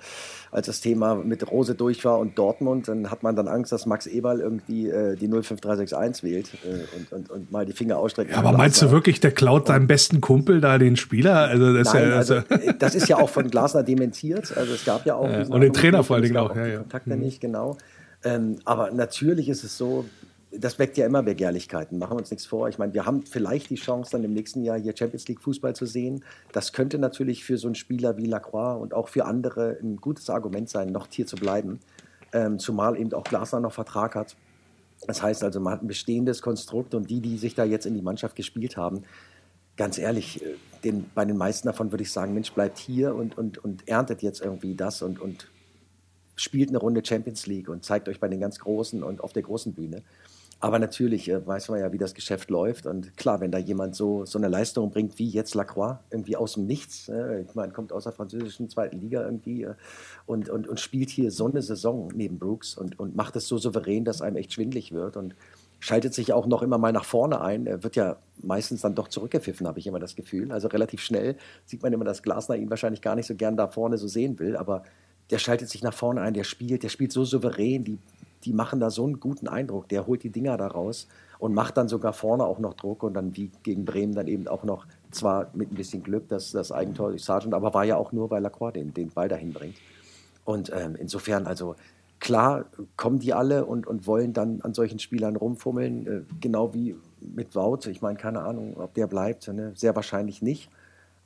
als das Thema mit Rose durch war und Dortmund, dann hat man dann Angst, dass Max Eberl irgendwie äh, die 05361 wählt äh, und, und, und mal die Finger ausstreckt. Ja, aber meinst du wirklich, der klaut seinem besten Kumpel da den Spieler? Also das, Nein, ja, also, äh, das ist ja auch von Glasner dementiert. Also es gab ja auch. Ja, und den Trainer vor allen Dingen auch. Ja, ja. Kontakte mhm. nicht, genau. Ähm, aber natürlich ist es so, das weckt ja immer Begehrlichkeiten, machen wir uns nichts vor. Ich meine, wir haben vielleicht die Chance, dann im nächsten Jahr hier Champions League Fußball zu sehen. Das könnte natürlich für so einen Spieler wie Lacroix und auch für andere ein gutes Argument sein, noch hier zu bleiben. Ähm, zumal eben auch Glasner noch Vertrag hat. Das heißt also, man hat ein bestehendes Konstrukt und die, die sich da jetzt in die Mannschaft gespielt haben, ganz ehrlich, äh, den, bei den meisten davon würde ich sagen, Mensch, bleibt hier und, und, und erntet jetzt irgendwie das und, und spielt eine Runde Champions League und zeigt euch bei den ganz Großen und auf der großen Bühne. Aber natürlich äh, weiß man ja, wie das Geschäft läuft. Und klar, wenn da jemand so, so eine Leistung bringt wie jetzt Lacroix, irgendwie aus dem Nichts, äh, ich meine, kommt aus der französischen zweiten Liga irgendwie äh, und, und, und spielt hier so eine Saison neben Brooks und, und macht es so souverän, dass einem echt schwindlig wird und schaltet sich auch noch immer mal nach vorne ein. Er wird ja meistens dann doch zurückgepfiffen, habe ich immer das Gefühl. Also relativ schnell sieht man immer, dass Glasner ihn wahrscheinlich gar nicht so gern da vorne so sehen will, aber der schaltet sich nach vorne ein, der spielt, der spielt so souverän, die die machen da so einen guten Eindruck. Der holt die Dinger da raus und macht dann sogar vorne auch noch Druck und dann wie gegen Bremen dann eben auch noch, zwar mit ein bisschen Glück, dass das Eigentor durch Sargent, aber war ja auch nur, weil Lacroix den, den Ball dahin bringt. Und ähm, insofern, also klar kommen die alle und, und wollen dann an solchen Spielern rumfummeln, äh, genau wie mit Wout. Ich meine, keine Ahnung, ob der bleibt, ne? sehr wahrscheinlich nicht.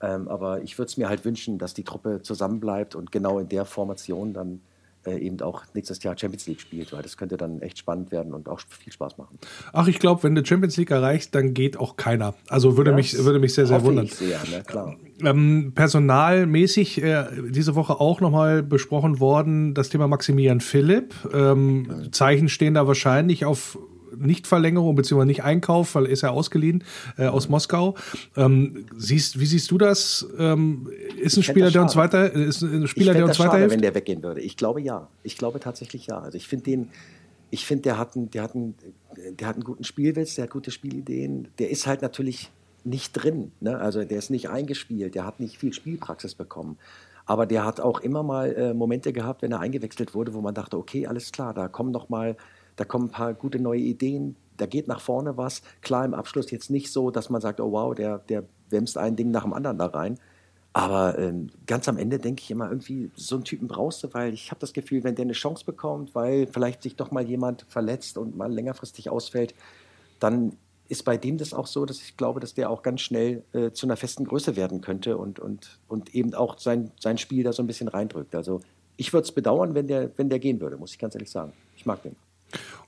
Ähm, aber ich würde es mir halt wünschen, dass die Truppe zusammenbleibt und genau in der Formation dann eben auch nächstes Jahr Champions League spielt, weil das könnte dann echt spannend werden und auch viel Spaß machen. Ach, ich glaube, wenn du Champions League erreichst, dann geht auch keiner. Also würde, mich, würde mich sehr, sehr wundern. Sehr, ne? Klar. Ähm, personalmäßig äh, diese Woche auch nochmal besprochen worden, das Thema Maximilian Philipp. Ähm, Zeichen stehen da wahrscheinlich auf Nichtverlängerung bzw. nicht Einkauf, weil ist ja ausgeliehen äh, aus Moskau. Ähm, siehst, wie siehst du das? Ähm, ist ein Spieler, der uns weiter, ist ein Spieler, der uns schade, weiterhilft? wenn der weggehen würde. Ich glaube ja. Ich glaube tatsächlich ja. Also ich finde den, ich finde, der hat einen, der hat einen, der hat einen guten Spielwitz, der hat gute Spielideen. Der ist halt natürlich nicht drin. Ne? Also der ist nicht eingespielt, der hat nicht viel Spielpraxis bekommen. Aber der hat auch immer mal äh, Momente gehabt, wenn er eingewechselt wurde, wo man dachte, okay, alles klar, da kommen noch mal da kommen ein paar gute neue Ideen, da geht nach vorne was. Klar, im Abschluss jetzt nicht so, dass man sagt, oh wow, der, der wämst ein Ding nach dem anderen da rein. Aber ähm, ganz am Ende denke ich immer irgendwie, so einen Typen brauchst du, weil ich habe das Gefühl, wenn der eine Chance bekommt, weil vielleicht sich doch mal jemand verletzt und mal längerfristig ausfällt, dann ist bei dem das auch so, dass ich glaube, dass der auch ganz schnell äh, zu einer festen Größe werden könnte und, und, und eben auch sein, sein Spiel da so ein bisschen reindrückt. Also ich würde es bedauern, wenn der, wenn der gehen würde, muss ich ganz ehrlich sagen. Ich mag den.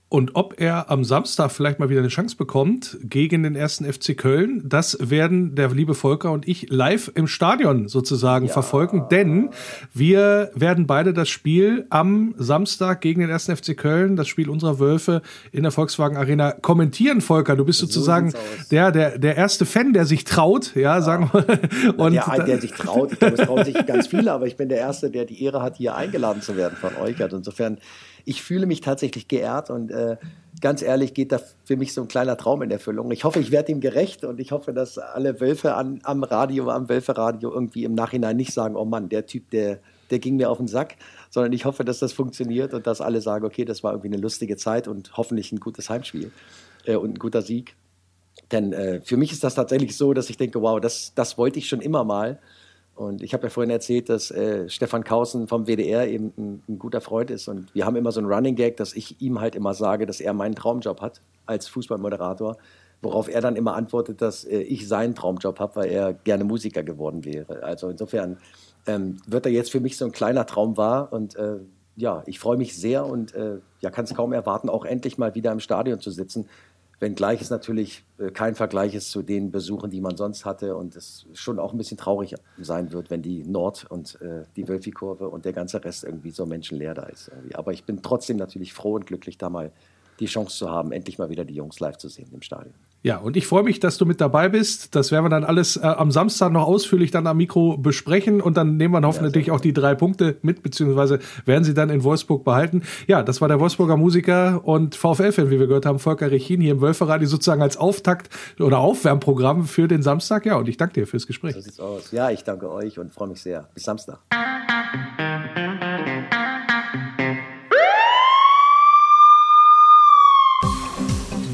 Und ob er am Samstag vielleicht mal wieder eine Chance bekommt gegen den ersten FC Köln, das werden der liebe Volker und ich live im Stadion sozusagen ja. verfolgen, denn wir werden beide das Spiel am Samstag gegen den ersten FC Köln, das Spiel unserer Wölfe in der Volkswagen Arena kommentieren. Volker, du bist so sozusagen der, der, der erste Fan, der sich traut, ja, ja. sagen wir. Und der, der sich traut, ich glaube, es trauen sich ganz viele, aber ich bin der Erste, der die Ehre hat, hier eingeladen zu werden von euch. Also insofern ich fühle mich tatsächlich geehrt und äh, ganz ehrlich geht da für mich so ein kleiner Traum in Erfüllung. Ich hoffe, ich werde ihm gerecht und ich hoffe, dass alle Wölfe an, am Radio, am Wölferadio irgendwie im Nachhinein nicht sagen, oh Mann, der Typ, der, der ging mir auf den Sack, sondern ich hoffe, dass das funktioniert und dass alle sagen, okay, das war irgendwie eine lustige Zeit und hoffentlich ein gutes Heimspiel äh, und ein guter Sieg. Denn äh, für mich ist das tatsächlich so, dass ich denke, wow, das, das wollte ich schon immer mal. Und ich habe ja vorhin erzählt, dass äh, Stefan Kausen vom WDR eben ein, ein, guter Freund ist. Und wir haben immer so einen Running Gag, dass ich ihm halt immer sage, dass er meinen Traumjob hat als Fußballmoderator. Worauf er dann immer antwortet, dass äh, ich seinen Traumjob habe, weil er gerne Musiker geworden wäre. Also insofern ähm, wird er jetzt für mich so ein kleiner Traum wahr. Und äh, ja, ich freue mich sehr und äh, ja, kann es kaum erwarten, auch endlich mal wieder im Stadion zu sitzen Wenngleich es natürlich äh, kein Vergleich ist zu den Besuchen, die man sonst hatte und es schon auch ein bisschen traurig sein wird, wenn die Nord- und äh, die Wölfi-Kurve und der ganze Rest irgendwie so menschenleer da ist. Irgendwie. Aber ich bin trotzdem natürlich froh und glücklich, da mal die Chance zu haben, endlich mal wieder die Jungs live zu sehen im Stadion. Ja, und ich freue mich, dass du mit dabei bist. Das werden wir dann alles äh, am Samstag noch ausführlich dann am Mikro besprechen und dann nehmen wir hoffentlich ja, auch die drei Punkte mit, beziehungsweise werden sie dann in Wolfsburg behalten. Ja, das war der Wolfsburger Musiker und VfL-Fan, wie wir gehört haben, Volker Rechin hier im Wölferadio sozusagen als Auftakt oder Aufwärmprogramm für den Samstag. Ja, und ich danke dir fürs Gespräch. So sieht's aus. Ja, ich danke euch und freue mich sehr. Bis Samstag.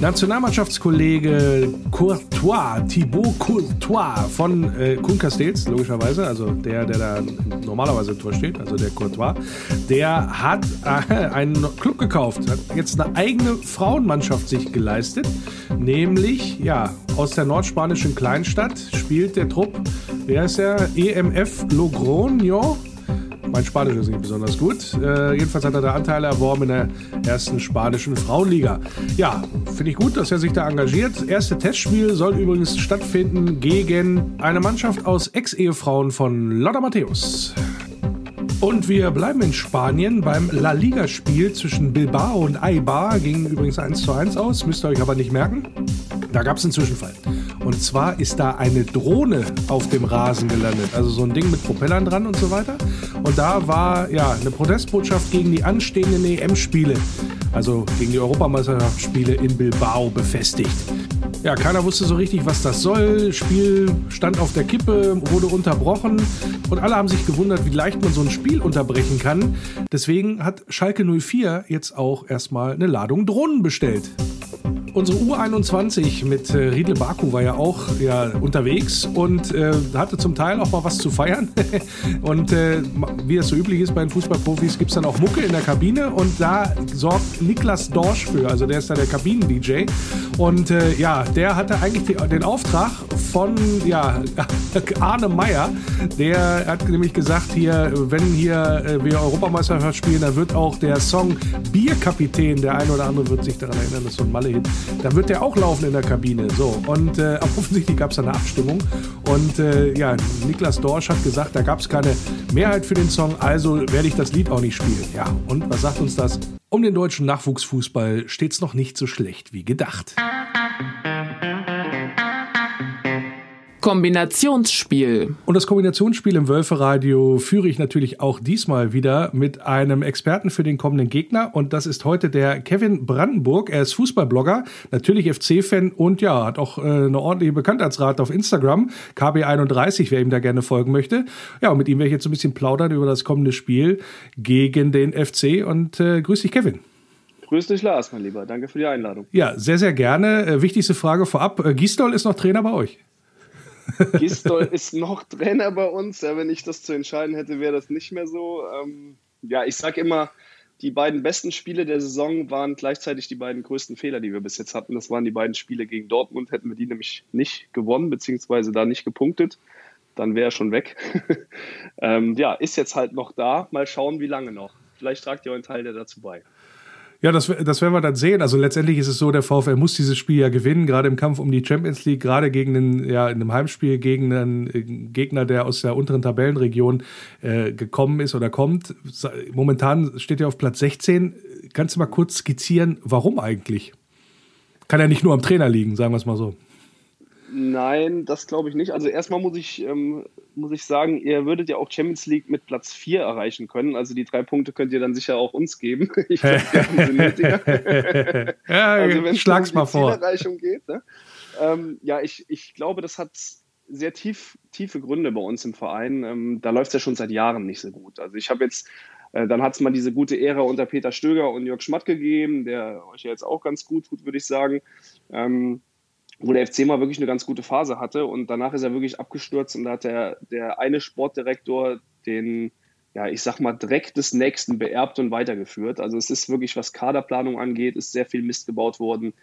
Nationalmannschaftskollege Courtois, Thibaut Courtois von äh, Kuhn Castells, logischerweise, also der, der da normalerweise im Tor steht, also der Courtois, der hat äh, einen Club gekauft, hat jetzt eine eigene Frauenmannschaft sich geleistet, nämlich, ja, aus der nordspanischen Kleinstadt spielt der Trupp, wer ist der? EMF Logroño mein Spanisch ist nicht besonders gut. Äh, jedenfalls hat er da Anteile erworben in der ersten spanischen Frauenliga. Ja, finde ich gut, dass er sich da engagiert. Erste Testspiel soll übrigens stattfinden gegen eine Mannschaft aus Ex-Ehefrauen von Lotta Matthäus. Und wir bleiben in Spanien beim La Liga-Spiel zwischen Bilbao und Eibar. Ging übrigens 1 zu 1 aus, müsst ihr euch aber nicht merken. Da gab es einen Zwischenfall. Und zwar ist da eine Drohne auf dem Rasen gelandet. Also so ein Ding mit Propellern dran und so weiter. Und da war ja eine Protestbotschaft gegen die anstehenden EM-Spiele, also gegen die Europameisterschaftsspiele in Bilbao befestigt. Ja, keiner wusste so richtig, was das soll. Spiel stand auf der Kippe, wurde unterbrochen und alle haben sich gewundert, wie leicht man so ein Spiel unterbrechen kann. Deswegen hat Schalke 04 jetzt auch erstmal eine Ladung Drohnen bestellt. Unsere U21 mit äh, Riedle Baku war ja auch ja, unterwegs und äh, hatte zum Teil auch mal was zu feiern. [LAUGHS] und äh, wie es so üblich ist bei den Fußballprofis, gibt es dann auch Mucke in der Kabine und da sorgt Niklas Dorsch für, also der ist da der Kabinen-DJ. Und äh, ja, der hatte eigentlich die, den Auftrag von ja, [LAUGHS] Arne Meyer, der hat nämlich gesagt, hier, wenn hier äh, wir Europameisterschaft spielen, dann wird auch der Song Bierkapitän, der eine oder andere wird sich daran erinnern, das ist so ein Malle-Hit, dann wird der auch laufen in der Kabine. So, und äh, [LAUGHS] offensichtlich gab es eine Abstimmung. Und äh, ja, Niklas Dorsch hat gesagt, da gab es keine Mehrheit für den Song, also werde ich das Lied auch nicht spielen. Ja, und was sagt uns das? Um den deutschen Nachwuchsfußball steht es noch nicht so schlecht wie gedacht. Kombinationsspiel. Und das Kombinationsspiel im Wölferadio führe ich natürlich auch diesmal wieder mit einem Experten für den kommenden Gegner. Und das ist heute der Kevin Brandenburg. Er ist Fußballblogger, natürlich FC-Fan und ja, hat auch äh, eine ordentliche Bekanntheitsrate auf Instagram. KB31, wer ihm da gerne folgen möchte. Ja, und mit ihm werde ich jetzt so ein bisschen plaudern über das kommende Spiel gegen den FC. Und äh, grüß dich, Kevin. Grüß dich, Lars, mein Lieber. Danke für die Einladung. Ja, sehr, sehr gerne. Äh, wichtigste Frage vorab. Äh, Gisdol ist noch Trainer bei euch? Gistol ist noch Trainer bei uns. Ja, wenn ich das zu entscheiden hätte, wäre das nicht mehr so. Ähm, ja, ich sage immer, die beiden besten Spiele der Saison waren gleichzeitig die beiden größten Fehler, die wir bis jetzt hatten. Das waren die beiden Spiele gegen Dortmund. Hätten wir die nämlich nicht gewonnen, beziehungsweise da nicht gepunktet, dann wäre er schon weg. [LAUGHS] ähm, ja, ist jetzt halt noch da. Mal schauen, wie lange noch. Vielleicht tragt ihr einen Teil der dazu bei. Ja, das, das werden wir dann sehen. Also letztendlich ist es so, der VfL muss dieses Spiel ja gewinnen, gerade im Kampf um die Champions League, gerade gegen einen, ja, in einem Heimspiel gegen einen äh, Gegner, der aus der unteren Tabellenregion äh, gekommen ist oder kommt. Momentan steht er auf Platz 16. Kannst du mal kurz skizzieren, warum eigentlich? Kann ja nicht nur am Trainer liegen, sagen wir es mal so. Nein, das glaube ich nicht. Also erstmal muss ich, ähm, muss ich sagen, ihr würdet ja auch Champions League mit Platz 4 erreichen können. Also die drei Punkte könnt ihr dann sicher auch uns geben. [LAUGHS] Ich glaube, wir haben sie nötiger. [LAUGHS] ja, also wenn es um die Zielerreichung geht. Ne? Ähm, ja, ich, ich glaube, das hat sehr tief, tiefe Gründe bei uns im Verein. Ähm, da läuft es ja schon seit Jahren nicht so gut. Also ich habe jetzt äh, dann hat es mal diese gute Ära unter Peter Stöger und Jörg Schmatt gegeben, der euch ja jetzt auch ganz gut tut, würde ich sagen. Ähm, wo der FC mal wirklich eine ganz gute Phase hatte und danach ist er wirklich abgestürzt und da hat der, der eine Sportdirektor den, ja, ich sag mal, Dreck des Nächsten beerbt und weitergeführt. Also es ist wirklich, was Kaderplanung angeht, ist sehr viel Mist gebaut worden.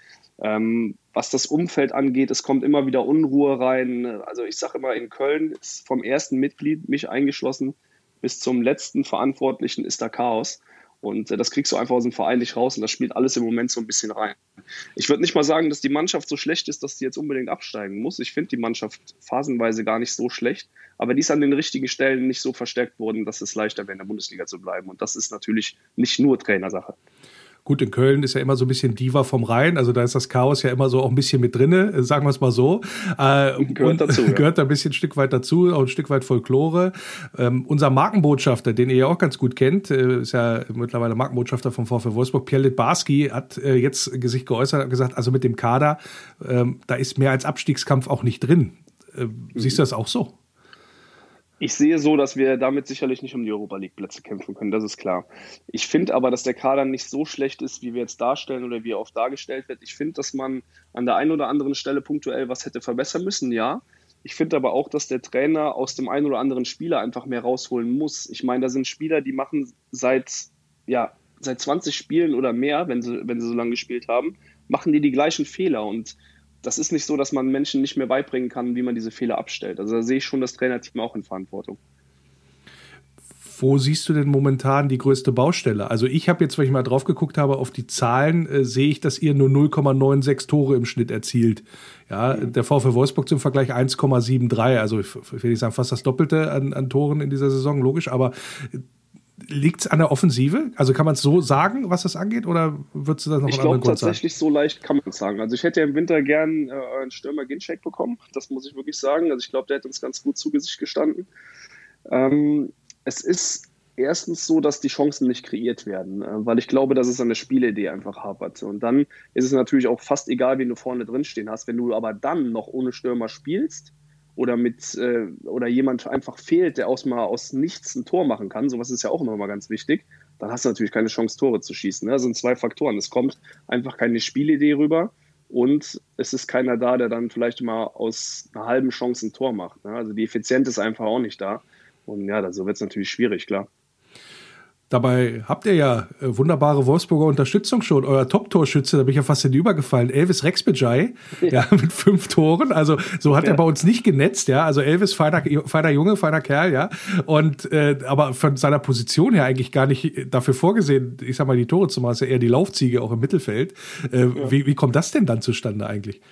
Ähm, was das Umfeld angeht, es kommt immer wieder Unruhe rein. Also ich sage immer, in Köln ist vom ersten Mitglied, mich eingeschlossen, bis zum letzten Verantwortlichen ist da Chaos. Und äh, das kriegst du einfach aus dem Verein nicht raus und das spielt alles im Moment so ein bisschen rein. Ich würde nicht mal sagen, dass die Mannschaft so schlecht ist, dass sie jetzt unbedingt absteigen muss. Ich finde die Mannschaft phasenweise gar nicht so schlecht, aber die ist an den richtigen Stellen nicht so verstärkt worden, dass es leichter wäre, in der Bundesliga zu bleiben. Und das ist natürlich nicht nur Trainersache. Gut, in Köln ist ja immer so ein bisschen Diva vom Rhein, also da ist das Chaos ja immer so auch ein bisschen mit drinne, äh, sagen wir es mal so. Äh, gehört dazu. Ja. Gehört da ein bisschen ein Stück weit dazu, auch ein Stück weit Folklore. Ähm, unser Markenbotschafter, den ihr ja auch ganz gut kennt, äh, ist ja mittlerweile Markenbotschafter vom VfL Wolfsburg, Pierre Litbarski, hat äh, jetzt sich geäußert und gesagt, also mit dem Kader, ähm, da ist mehr als Abstiegskampf auch nicht drin. Mhm. Siehst du das auch so? Ich sehe so, dass wir damit sicherlich nicht um die Europa League Plätze kämpfen können, das ist klar. Ich finde aber, dass der Kader nicht so schlecht ist, wie wir jetzt darstellen oder wie er oft dargestellt wird. Ich finde, dass man an der einen oder anderen Stelle punktuell was hätte verbessern müssen, ja. Ich finde aber auch, dass der Trainer aus dem einen oder anderen Spieler einfach mehr rausholen muss. Ich meine, da sind Spieler, die machen seit, ja, seit 20 Spielen oder mehr, wenn sie, wenn sie so lange gespielt haben, machen die die gleichen Fehler und das ist nicht so, dass man Menschen nicht mehr beibringen kann, wie man diese Fehler abstellt. Also da sehe ich schon das Trainerteam auch in Verantwortung. Wo siehst du denn momentan die größte Baustelle? Also ich habe jetzt, wenn ich mal drauf geguckt habe, auf die Zahlen, äh, sehe ich, dass ihr nur 0,96 Tore im Schnitt erzielt. Ja, mhm. der VfL Wolfsburg zum Vergleich 1,73. Also ich will nicht sagen fast das Doppelte an, an Toren in dieser Saison, logisch. Aber Liegt es an der Offensive? Also kann man es so sagen, was das angeht, oder würdest du das noch Ich glaube tatsächlich sagen? so leicht kann man es sagen. Also ich hätte ja im Winter gern äh, einen Stürmer Ginchek bekommen, das muss ich wirklich sagen. Also ich glaube, der hätte uns ganz gut zu Gesicht gestanden. Ähm, es ist erstens so, dass die Chancen nicht kreiert werden, äh, weil ich glaube, dass es an der Spielidee einfach hapert. Und dann ist es natürlich auch fast egal, wen du vorne drin stehen hast. Wenn du aber dann noch ohne Stürmer spielst, oder mit äh, oder jemand einfach fehlt, der aus mal aus nichts ein Tor machen kann, sowas ist ja auch immer mal ganz wichtig, dann hast du natürlich keine Chance, Tore zu schießen. Ne? Das sind zwei Faktoren. Es kommt einfach keine Spielidee rüber und es ist keiner da, der dann vielleicht mal aus einer halben Chance ein Tor macht. Ne? Also die Effizienz ist einfach auch nicht da. Und ja, so wird es natürlich schwierig, klar. Dabei habt ihr ja äh, wunderbare Wolfsburger Unterstützung schon. Euer Top-Torschütze, da bin ich ja fast in die übergefallen. Elvis Rexbejai, ja. ja, [LAUGHS] mit fünf Toren. Also so hat ja. er bei uns nicht genetzt, ja. Also Elvis, feiner, feiner Junge, feiner Kerl, ja. Und äh, aber von seiner Position her eigentlich gar nicht dafür vorgesehen, ich sag mal, die Tore zu machen, ist ja eher die Laufziege auch im Mittelfeld. Äh, ja. wie, wie kommt das denn dann zustande eigentlich?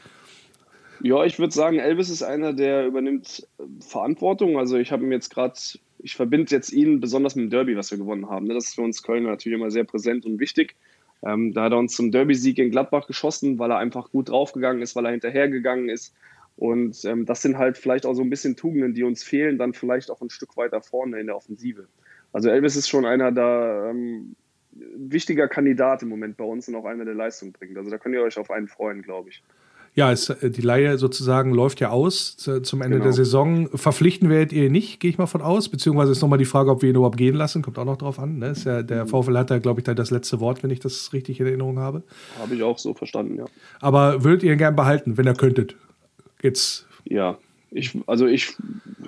Ja, ich würde sagen, Elvis ist einer, der übernimmt Verantwortung. Also ich habe ihm jetzt gerade ich verbinde jetzt ihn besonders mit dem Derby, was wir gewonnen haben. Ne? Das ist für uns Kölner natürlich immer sehr präsent und wichtig. Ähm, da hat er uns zum Derby-Sieg in Gladbach geschossen, weil er einfach gut draufgegangen ist, weil er hinterhergegangen ist. Und ähm, das sind halt vielleicht auch so ein bisschen Tugenden, die uns fehlen, dann vielleicht auch ein Stück weiter vorne in der Offensive. Also Elvis ist schon einer da ähm, wichtiger Kandidat im Moment bei uns und auch einer, der Leistung bringt. Also da könnt ihr euch auf einen freuen, glaube ich. Ja, es, äh, die Leihe sozusagen läuft ja aus zum Ende genau. der Saison. Verpflichten werdet ihr nicht, gehe ich mal von aus. Beziehungsweise ist nochmal die Frage, ob wir ihn überhaupt gehen lassen. Kommt auch noch drauf an. Ne? Ist ja, der mhm. VfL hat da, glaube ich, da das letzte Wort, wenn ich das richtig in Erinnerung habe. Habe ich auch so verstanden, ja. Aber würdet ihr ihn gern behalten, wenn ihr könntet? Jetzt. Ja, ich, also ich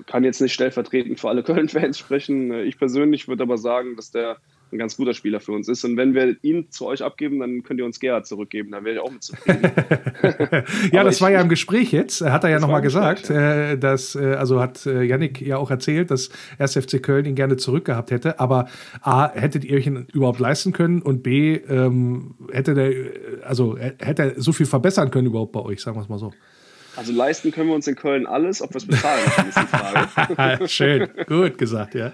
kann jetzt nicht stellvertretend für alle Köln-Fans sprechen. Ich persönlich würde aber sagen, dass der ein ganz guter Spieler für uns ist. Und wenn wir ihn zu euch abgeben, dann könnt ihr uns Gerhard zurückgeben. Da wäre ich auch mit zufrieden. [LAUGHS] [LAUGHS] ja, das ich, war ja im Gespräch jetzt. Hat er ja nochmal gesagt, ja. Äh, dass, äh, also hat äh, Yannick ja auch erzählt, dass 1. FC Köln ihn gerne zurückgehabt hätte. Aber A, hättet ihr euch ihn überhaupt leisten können und B, ähm, hätte der, also hätte er so viel verbessern können überhaupt bei euch, sagen wir es mal so. Also leisten können wir uns in Köln alles, ob wir es bezahlen, ist die Frage. [LAUGHS] Schön, gut gesagt, ja.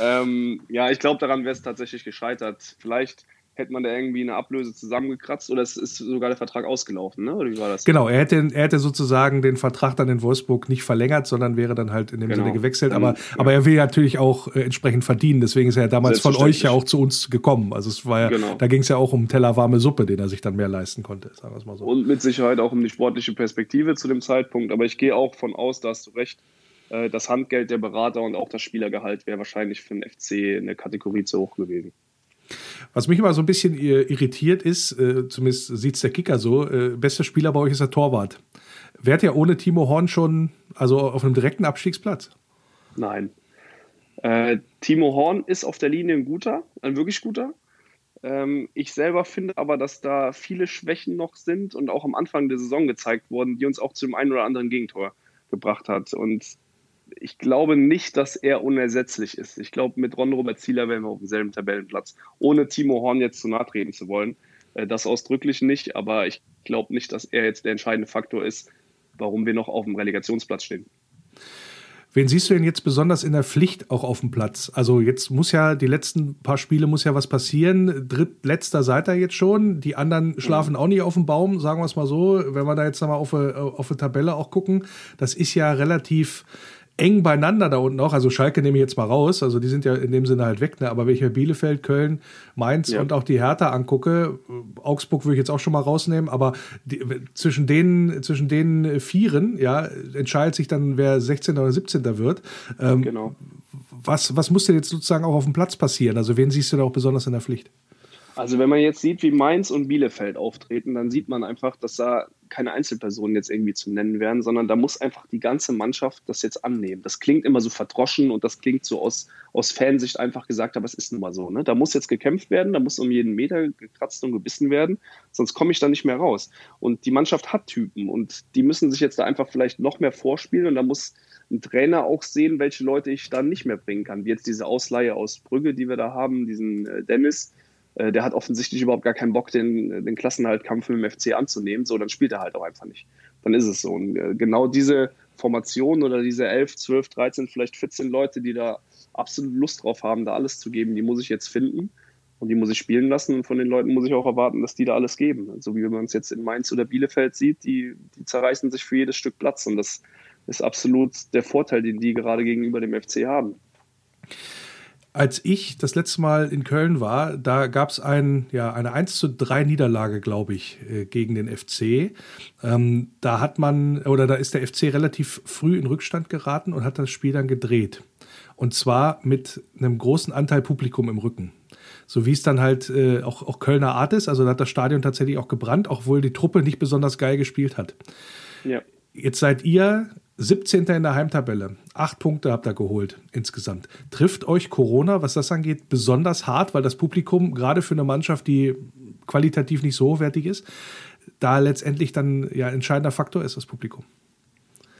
ähm, ja, ich glaube, daran wäre es tatsächlich gescheitert. Vielleicht hätte man da irgendwie eine Ablöse zusammengekratzt oder es ist sogar der Vertrag ausgelaufen, ne? Oder wie war das? Genau, er hätte, er hätte sozusagen den Vertrag dann in Wolfsburg nicht verlängert, sondern wäre dann halt in dem genau. Sinne gewechselt. Aber, dann, aber er will natürlich auch äh, entsprechend verdienen. Deswegen ist er ja damals von euch ja auch zu uns gekommen. Also es war ja, genau. da ging es ja auch um Teller warme Suppe, den er sich dann mehr leisten konnte, sagen wir es mal so. Und mit Sicherheit auch um die sportliche Perspektive zu dem Zeitpunkt. Aber ich gehe auch von aus, da hast du recht, äh, das Handgeld der Berater und auch das Spielergehalt wäre wahrscheinlich für den FC eine Kategorie zu hoch gewesen. Was mich immer so ein bisschen irritiert ist, äh, zumindest sieht es der Kicker so, äh, bester Spieler bei euch ist der Torwart. Wärt ihr ohne Timo Horn schon also auf einem direkten Abstiegsplatz? Nein. Äh, Timo Horn ist auf der Linie ein guter, ein wirklich guter. Ähm, ich selber finde aber, dass da viele Schwächen noch sind und auch am Anfang der Saison gezeigt wurden, die uns auch zu dem einen oder anderen Gegentor gebracht hat. Und ich glaube nicht, dass er unersetzlich ist. Ich glaube, mit Ron Robert Zieler wären wir auf demselben Tabellenplatz. Ohne Timo Horn jetzt zu nahe treten zu wollen. Äh, das ausdrücklich nicht, aber ich glaube nicht, dass er jetzt der entscheidende Faktor ist, warum wir noch auf dem Relegationsplatz stehen. Wen siehst du denn jetzt besonders in der Pflicht auch auf dem Platz? Also jetzt muss ja, die letzten paar Spiele muss ja was passieren. Drittletzter seid ihr jetzt schon. Die anderen schlafen auch nicht auf dem Baum, sagen wir es mal so. Wenn wir da jetzt nochmal auf, auf eine Tabelle auch gucken, das ist ja relativ eng beieinander da unten auch. Also Schalke nehme ich jetzt mal raus. Also die sind ja in dem Sinne halt weg. Ne? Aber wenn ich mir Bielefeld, Köln, Mainz ja. und auch die Hertha angucke, Augsburg würde ich jetzt auch schon mal rausnehmen. Aber die, zwischen den zwischen den Vieren, ja, entscheidet sich dann, wer 16. oder 17. wird. Ähm, genau. Was, was muss denn jetzt sozusagen auch auf dem Platz passieren? Also wen siehst du da auch besonders in der Pflicht? Also wenn man jetzt sieht, wie Mainz und Bielefeld auftreten, dann sieht man einfach, dass da keine Einzelpersonen jetzt irgendwie zu nennen werden, sondern da muss einfach die ganze Mannschaft das jetzt annehmen. Das klingt immer so verdroschen und das klingt so aus, aus Fansicht einfach gesagt, aber es ist nun mal so. Ne? Da muss jetzt gekämpft werden, da muss um jeden Meter gekratzt und gebissen werden, sonst komme ich da nicht mehr raus. Und die Mannschaft hat Typen und die müssen sich jetzt da einfach vielleicht noch mehr vorspielen und da muss ein Trainer auch sehen, welche Leute ich da nicht mehr bringen kann. Wie jetzt diese Ausleihe aus Brügge, die wir da haben, diesen äh, Dennis, äh, der hat offensichtlich überhaupt gar keinen Bock, den, den Klassenhaltkampf im FC anzunehmen. So, dann spielt er halt auch einfach nicht. Dann ist es so. Und äh, genau diese Formation oder diese 11, 12, 13, vielleicht 14 Leute, die da absolut Lust drauf haben, da alles zu geben, die muss ich jetzt finden und die muss ich spielen lassen. Und von den Leuten muss ich auch erwarten, dass die da alles geben. So also, wie man es jetzt in Mainz oder Bielefeld sieht, die, die zerreißen sich für jedes Stück Platz. Und das ist absolut der Vorteil, den die gerade gegenüber dem FC haben als ich das letzte Mal in Köln war, da gab es ein, ja, eine 1 zu 3 Niederlage, glaube ich, äh, gegen den FC. Ähm, da hat man, oder da ist der FC relativ früh in Rückstand geraten und hat das Spiel dann gedreht. Und zwar mit einem großen Anteil Publikum im Rücken. So wie es dann halt äh, auch, auch Kölner Art ist. Also da hat das Stadion tatsächlich auch gebrannt, obwohl die Truppe nicht besonders geil gespielt hat. Ja. Jetzt seid ihr 17. in der Heimtabelle. Acht Punkte habt ihr geholt insgesamt. Trifft euch Corona, was das angeht, besonders hart, weil das Publikum, gerade für eine Mannschaft, die qualitativ nicht so hochwertig ist, da letztendlich dann ja entscheidender Faktor ist, das Publikum?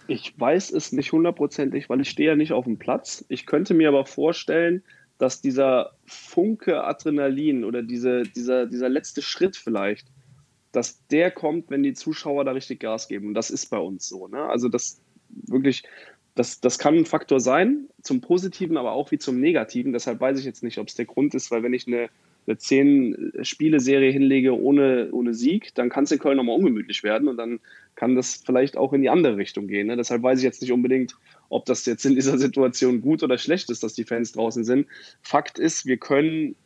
Ich weiß es nicht hundertprozentig, weil ich stehe ja nicht auf dem Platz. Ich könnte mir aber vorstellen, dass dieser Funke Adrenalin oder diese, dieser, dieser letzte Schritt vielleicht, dass der kommt, wenn die Zuschauer da richtig Gas geben. Und das ist bei uns so. Ne? Also das, wirklich, das, das kann ein Faktor sein, zum Positiven, aber auch wie zum Negativen. Deshalb weiß ich jetzt nicht, ob es der Grund ist, weil wenn ich eine, eine Zehn-Spiele-Serie hinlege ohne, ohne Sieg, dann kann es in Köln nochmal ungemütlich werden und dann kann das vielleicht auch in die andere Richtung gehen. Ne? Deshalb weiß ich jetzt nicht unbedingt, ob das jetzt in dieser Situation gut oder schlecht ist, dass die Fans draußen sind. Fakt ist, wir können,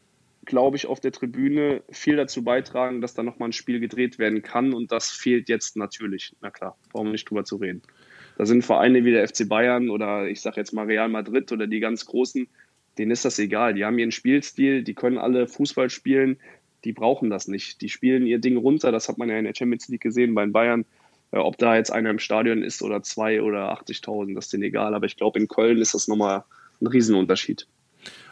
glaube ich, auf der Tribüne viel dazu beitragen, dass da nochmal ein Spiel gedreht werden kann und das fehlt jetzt natürlich. Na klar, brauchen wir nicht drüber zu reden. Da sind Vereine wie der FC Bayern oder ich sage jetzt mal Real Madrid oder die ganz Großen, denen ist das egal. Die haben ihren Spielstil, die können alle Fußball spielen, die brauchen das nicht. Die spielen ihr Ding runter, das hat man ja in der Champions League gesehen bei den Bayern. Äh, ob da jetzt einer im Stadion ist oder zwei oder 80.000, das ist denen egal. Aber ich glaube, in Köln ist das nochmal ein Riesenunterschied.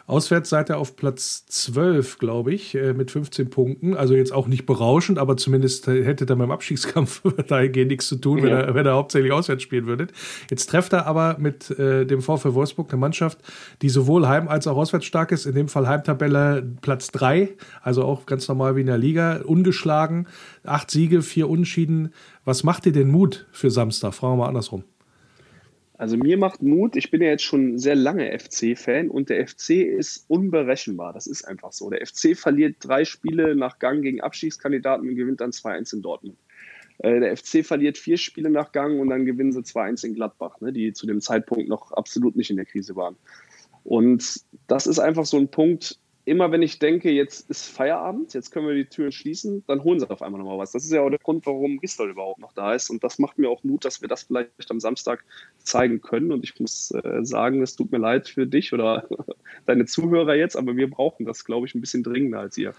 Auswärts seid ihr auf Platz 12, glaube ich, äh, mit 15 Punkten. Also jetzt auch nicht berauschend, aber zumindest hätte er beim Abstiegskampf [LAUGHS] dahingehend nichts zu tun, wenn, ja. er, wenn er hauptsächlich auswärts spielen würde. Jetzt trefft er aber mit äh, dem VfL Wolfsburg eine Mannschaft, die sowohl heim als auch auswärts stark ist. In dem Fall Heimtabelle Platz 3, also auch ganz normal wie in der Liga, ungeschlagen. Acht Siege, vier Unschieden. Was macht dir denn Mut für Samstag? Fragen wir mal andersrum. Also mir macht Mut, ich bin ja jetzt schon sehr lange FC-Fan und der FC ist unberechenbar. Das ist einfach so. Der FC verliert drei Spiele nach Gang gegen Abstiegskandidaten und gewinnt dann 2-1 in Dortmund. Äh, der FC verliert vier Spiele nach Gang und dann gewinnen sie 2-1 in Gladbach, ne, die zu dem Zeitpunkt noch absolut nicht in der Krise waren. Und das ist einfach so ein Punkt, immer wenn ich denke, jetzt ist Feierabend, jetzt können wir die Türen schließen, dann holen sie auf einmal nochmal was. Das ist ja auch der Grund, warum Gistol überhaupt noch da ist. Und das macht mir auch Mut, dass wir das vielleicht am Samstag zeigen können. Und ich muss äh, sagen, es tut mir leid für dich oder [LAUGHS] deine Zuhörer jetzt, aber wir brauchen das, glaube ich, ein bisschen dringender als ihr.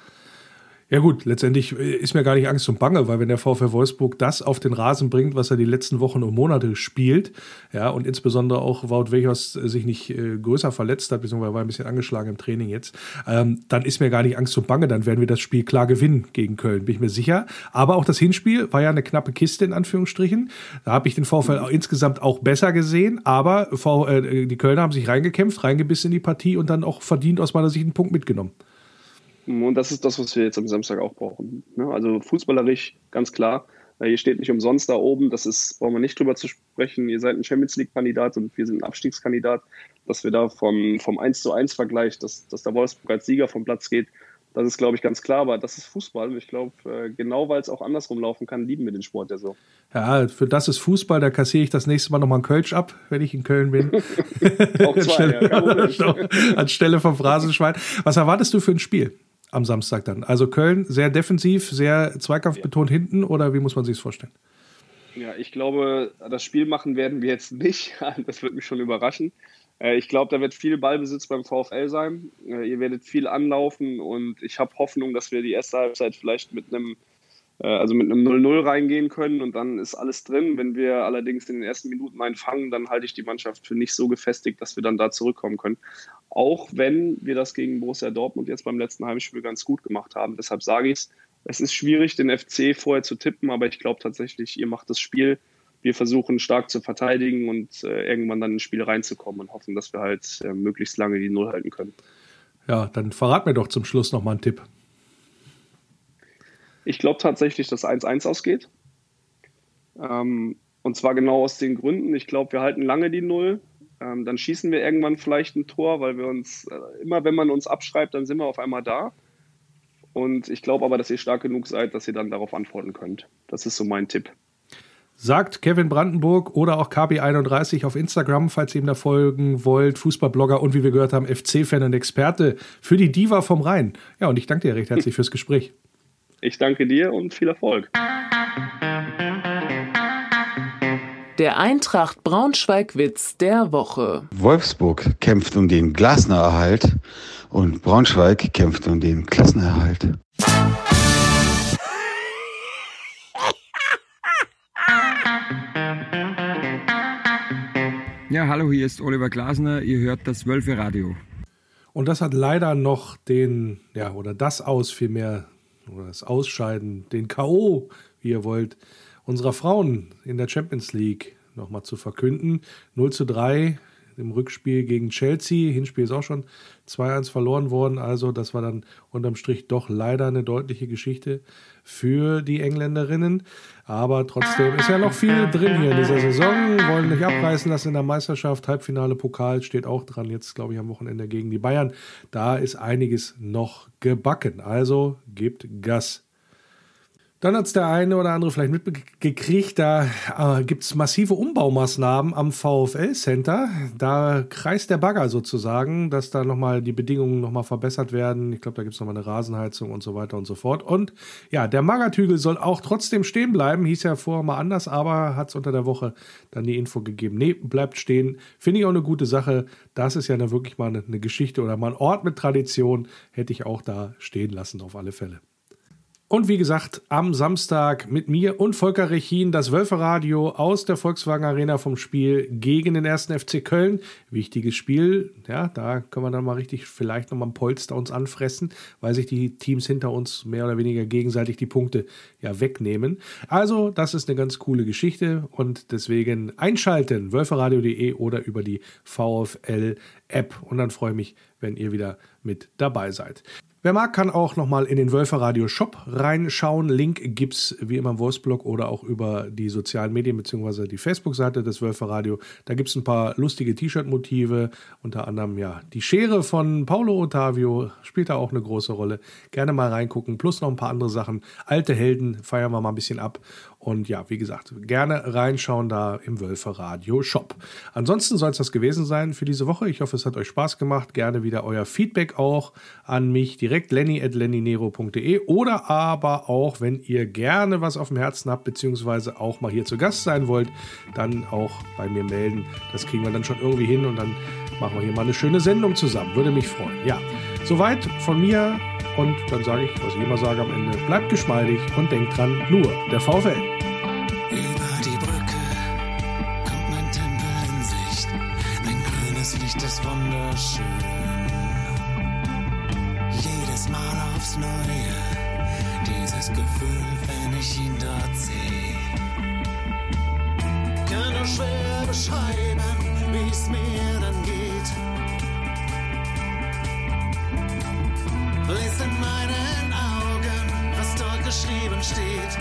Ja gut, letztendlich äh, ist mir gar nicht Angst und Bange, weil wenn der VfL Wolfsburg das auf den Rasen bringt, was er die letzten Wochen und Monate spielt, ja, und insbesondere auch Wout Wechers äh, sich nicht äh, größer verletzt hat, beziehungsweise war ein bisschen angeschlagen im Training jetzt, ähm, dann ist mir gar nicht Angst und Bange, dann werden wir das Spiel klar gewinnen gegen Köln, bin ich mir sicher. Aber auch das Hinspiel war ja eine knappe Kiste in Anführungsstrichen. Da habe ich den VfL auch insgesamt auch besser gesehen, aber v, äh, die Kölner haben sich reingekämpft, reingebissen in die Partie und dann auch verdient aus meiner Sicht einen Punkt mitgenommen. Und das ist das, was wir jetzt am Samstag auch brauchen. Ne? Also fußballerisch ganz klar. Ihr steht nicht umsonst da oben, das ist, brauchen wir nicht drüber zu sprechen. Ihr seid ein Champions League-Kandidat und wir sind ein Abstiegskandidat. Dass wir da vom, vom 1 zu 1 Vergleich, dass, dass der Wolfsburg als Sieger vom Platz geht, das ist, glaube ich, ganz klar. Aber das ist Fußball. Und ich glaube, äh, genau weil es auch andersrum laufen kann, lieben wir den Sport ja so. Ja, für das ist Fußball. Da kassiere ich das nächste Mal nochmal einen Kölsch ab, wenn ich in Köln bin. [LAUGHS] auch zwei, [LAUGHS] anstelle, ja, [LAUGHS] anstelle vom Phrasenschwein. Was erwartest du für ein Spiel? Am Samstag dann. Also Köln sehr defensiv, sehr zweikampfbetont ja. hinten oder wie muss man sich das vorstellen? Ja, ich glaube, das Spiel machen werden wir jetzt nicht. [LAUGHS] Das wird mich schon überraschen. Äh, ich glaube, da wird viel Ballbesitz beim VfL sein. Äh, ihr werdet viel anlaufen und ich habe Hoffnung, dass wir die erste Halbzeit vielleicht mit einem also mit einem 0-0 reingehen können und dann ist alles drin. Wenn wir allerdings in den ersten Minuten einen fangen, dann halte ich die Mannschaft für nicht so gefestigt, dass wir dann da zurückkommen können. Auch wenn wir das gegen Borussia Dortmund jetzt beim letzten Heimspiel ganz gut gemacht haben. Deshalb sage ich es, es ist schwierig, den FC vorher zu tippen, aber ich glaube tatsächlich, ihr macht das Spiel. Wir versuchen stark zu verteidigen und äh, irgendwann dann ins Spiel reinzukommen und hoffen, dass wir halt äh, möglichst lange die Null halten können. Ja, dann verrat mir doch zum Schluss noch mal einen Tipp. Ich glaube tatsächlich, dass 1-1 ausgeht. Ähm, und zwar genau aus den Gründen. Ich glaube, wir halten lange die Null. Ähm, dann schießen wir irgendwann vielleicht ein Tor, weil wir uns, äh, immer wenn man uns abschreibt, dann sind wir auf einmal da. Und ich glaube aber, dass ihr stark genug seid, dass ihr dann darauf antworten könnt. Das ist so mein Tipp. Sagt Kevin Brandenburg oder auch KB31 auf Instagram, falls ihr ihm da folgen wollt. Fußballblogger und wie wir gehört haben, FC-Fan und Experte für die Diva vom Rhein. Ja, und ich danke dir recht herzlich fürs Gespräch. Ich danke dir und viel Erfolg. Der Eintracht Braunschweig-Witz der Woche. Wolfsburg kämpft um den Glasner-Erhalt und Braunschweig kämpft um den Klassenerhalt. Ja, hallo, hier ist Oliver Glasner. Ihr hört das Wölfe Radio. Und das hat leider noch den, ja, oder das aus vielmehr oder das Ausscheiden, den K.O., wie ihr wollt, unserer Frauen in der Champions League nochmal zu verkünden. 0 zu 3 im Rückspiel gegen Chelsea. Hinspiel ist auch schon 2-1 verloren worden. Also, das war dann unterm Strich doch leider eine deutliche Geschichte für die Engländerinnen. Aber trotzdem ist ja noch viel drin hier in dieser Saison. Wollen nicht abreißen lassen in der Meisterschaft. Halbfinale Pokal steht auch dran. Jetzt, glaube ich, am Wochenende gegen die Bayern. Da ist einiges noch gebacken. Also, gebt Gas. Dann hat es der eine oder andere vielleicht mitgekriegt, da äh, gibt es massive Umbaumaßnahmen am VfL-Center. Da kreist der Bagger sozusagen, dass da nochmal die Bedingungen nochmal verbessert werden. Ich glaube, da gibt es nochmal eine Rasenheizung und so weiter und so fort. Und ja, der Magertügel soll auch trotzdem stehen bleiben. Hieß ja vorher mal anders, aber hat es unter der Woche dann die Info gegeben. Nee, bleibt stehen. Finde ich auch eine gute Sache. Das ist ja dann wirklich mal eine, eine Geschichte oder mal ein Ort mit Tradition. Hätte ich auch da stehen lassen, auf alle Fälle. Und wie gesagt, am Samstag mit mir und Volker Rechin das Wölferadio aus der Volkswagen Arena vom Spiel gegen den ersten FC Köln. Wichtiges Spiel, ja, da können wir dann mal richtig vielleicht nochmal ein Polster uns anfressen, weil sich die Teams hinter uns mehr oder weniger gegenseitig die Punkte ja wegnehmen. Also, das ist eine ganz coole Geschichte und deswegen einschalten, wölferadio.de oder über die VfL App. Und dann freue ich mich, wenn ihr wieder mit dabei seid. Wer mag, kann auch nochmal in den Wölfer Shop reinschauen. Link gibt es wie immer im Wurstblog oder auch über die sozialen Medien bzw. die Facebook-Seite des Wölfer Da gibt es ein paar lustige T-Shirt-Motive, unter anderem ja die Schere von Paulo Ottavio spielt da auch eine große Rolle. Gerne mal reingucken, plus noch ein paar andere Sachen. Alte Helden feiern wir mal ein bisschen ab und ja, wie gesagt, gerne reinschauen da im Wölfer Radio Shop. Ansonsten soll es das gewesen sein für diese Woche. Ich hoffe, es hat euch Spaß gemacht. Gerne wieder euer Feedback auch an mich direkt lenny.lennynero.de oder aber auch, wenn ihr gerne was auf dem Herzen habt, beziehungsweise auch mal hier zu Gast sein wollt, dann auch bei mir melden. Das kriegen wir dann schon irgendwie hin und dann machen wir hier mal eine schöne Sendung zusammen. Würde mich freuen. Ja, soweit von mir. Und dann sage ich, was ich immer sage am Ende, bleibt geschmeidig und denkt dran, nur der VfL. Über aufs Neue, dieses Gefühl, wenn ich ihn dort sehe. Kann nur schwer beschreiben, wie es mir dann geht. Lies in meinen Augen, was dort geschrieben steht.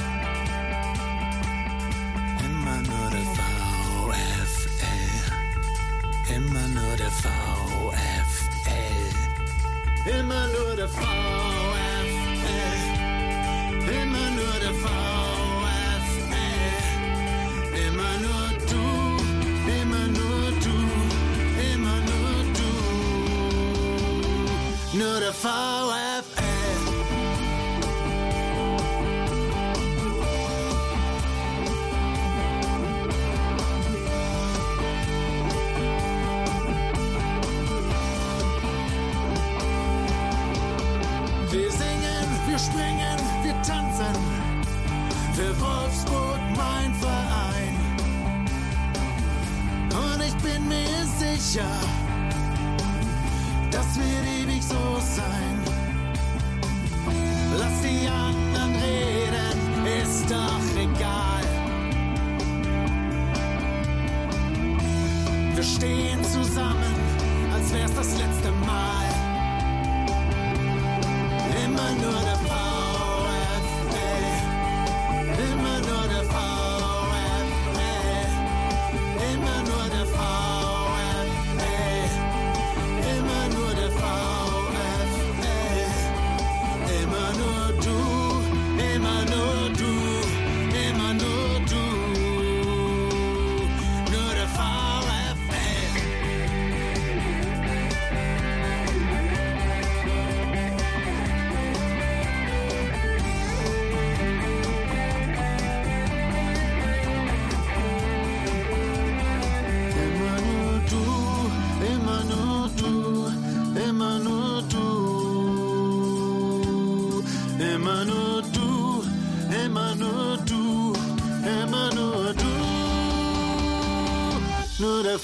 Immer nur der VfL. Immer nur der VfL. Immer nur der VfL. Du. Nur der VfL. Wolfsburg mein Verein. Und ich bin mir sicher,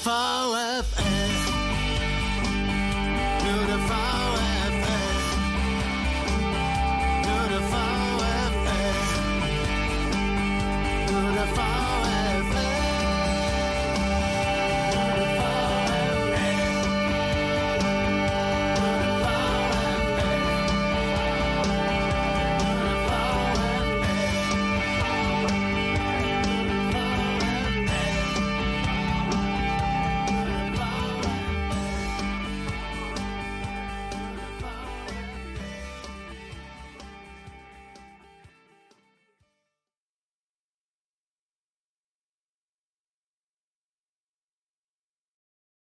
fall